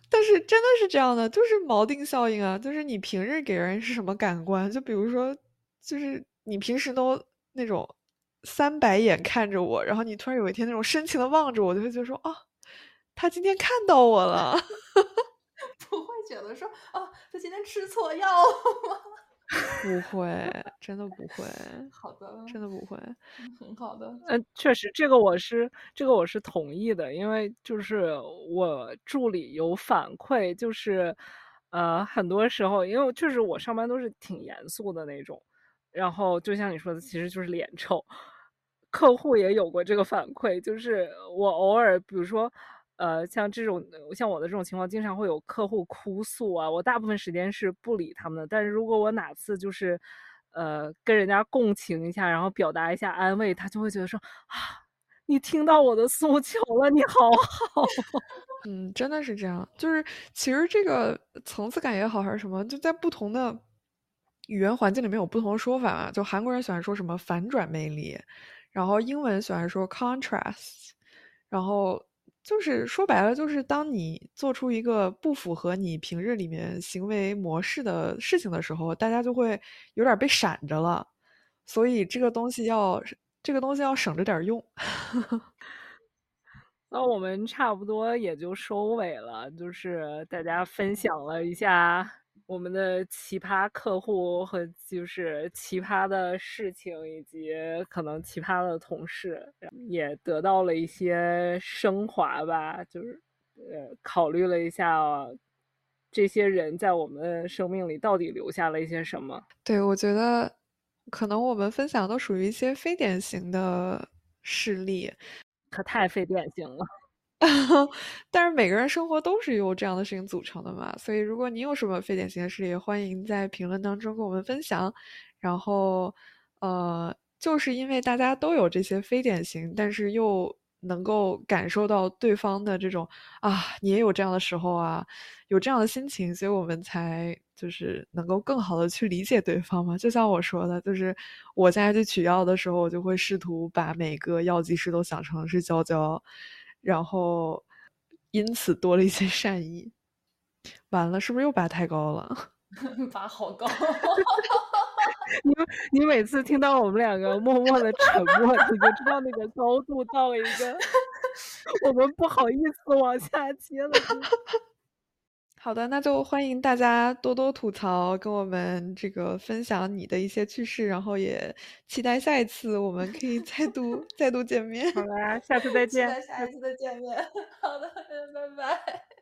但是真的是这样的，就是锚定效应啊！就是你平日给人是什么感官？就比如说，就是你平时都那种三白眼看着我，然后你突然有一天那种深情的望着我，就会觉得说啊，他今天看到我了，不会觉得说啊，他今天吃错药了吗？不会，真的不会。好的，真的不会，很好的。嗯，确实，这个我是这个我是同意的，因为就是我助理有反馈，就是呃，很多时候，因为确实我上班都是挺严肃的那种，然后就像你说的，其实就是脸臭。客户也有过这个反馈，就是我偶尔，比如说。呃，像这种像我的这种情况，经常会有客户哭诉啊。我大部分时间是不理他们的，但是如果我哪次就是，呃，跟人家共情一下，然后表达一下安慰，他就会觉得说啊，你听到我的诉求了，你好好。嗯，真的是这样。就是其实这个层次感也好，还是什么，就在不同的语言环境里面有不同的说法嘛。就韩国人喜欢说什么反转魅力，然后英文喜欢说 contrast，然后。就是说白了，就是当你做出一个不符合你平日里面行为模式的事情的时候，大家就会有点被闪着了。所以这个东西要，这个东西要省着点用。那我们差不多也就收尾了，就是大家分享了一下。我们的奇葩客户和就是奇葩的事情，以及可能奇葩的同事，也得到了一些升华吧。就是呃，考虑了一下这些人在我们生命里到底留下了一些什么。对，我觉得可能我们分享都属于一些非典型的事例，可太非典型了。但是每个人生活都是由这样的事情组成的嘛，所以如果你有什么非典型的事例，欢迎在评论当中跟我们分享。然后，呃，就是因为大家都有这些非典型，但是又能够感受到对方的这种啊，你也有这样的时候啊，有这样的心情，所以我们才就是能够更好的去理解对方嘛。就像我说的，就是我现在去取药的时候，我就会试图把每个药剂师都想成是娇娇。然后，因此多了一些善意。完了，是不是又拔太高了？拔好高！你你每次听到我们两个默默的沉默，你就知道那个高度到了一个 我们不好意思往下接了。好的，那就欢迎大家多多吐槽，跟我们这个分享你的一些趣事，然后也期待下一次我们可以 再度再度见面。好啦，下次再见。期待下一次的见面。好的，拜拜。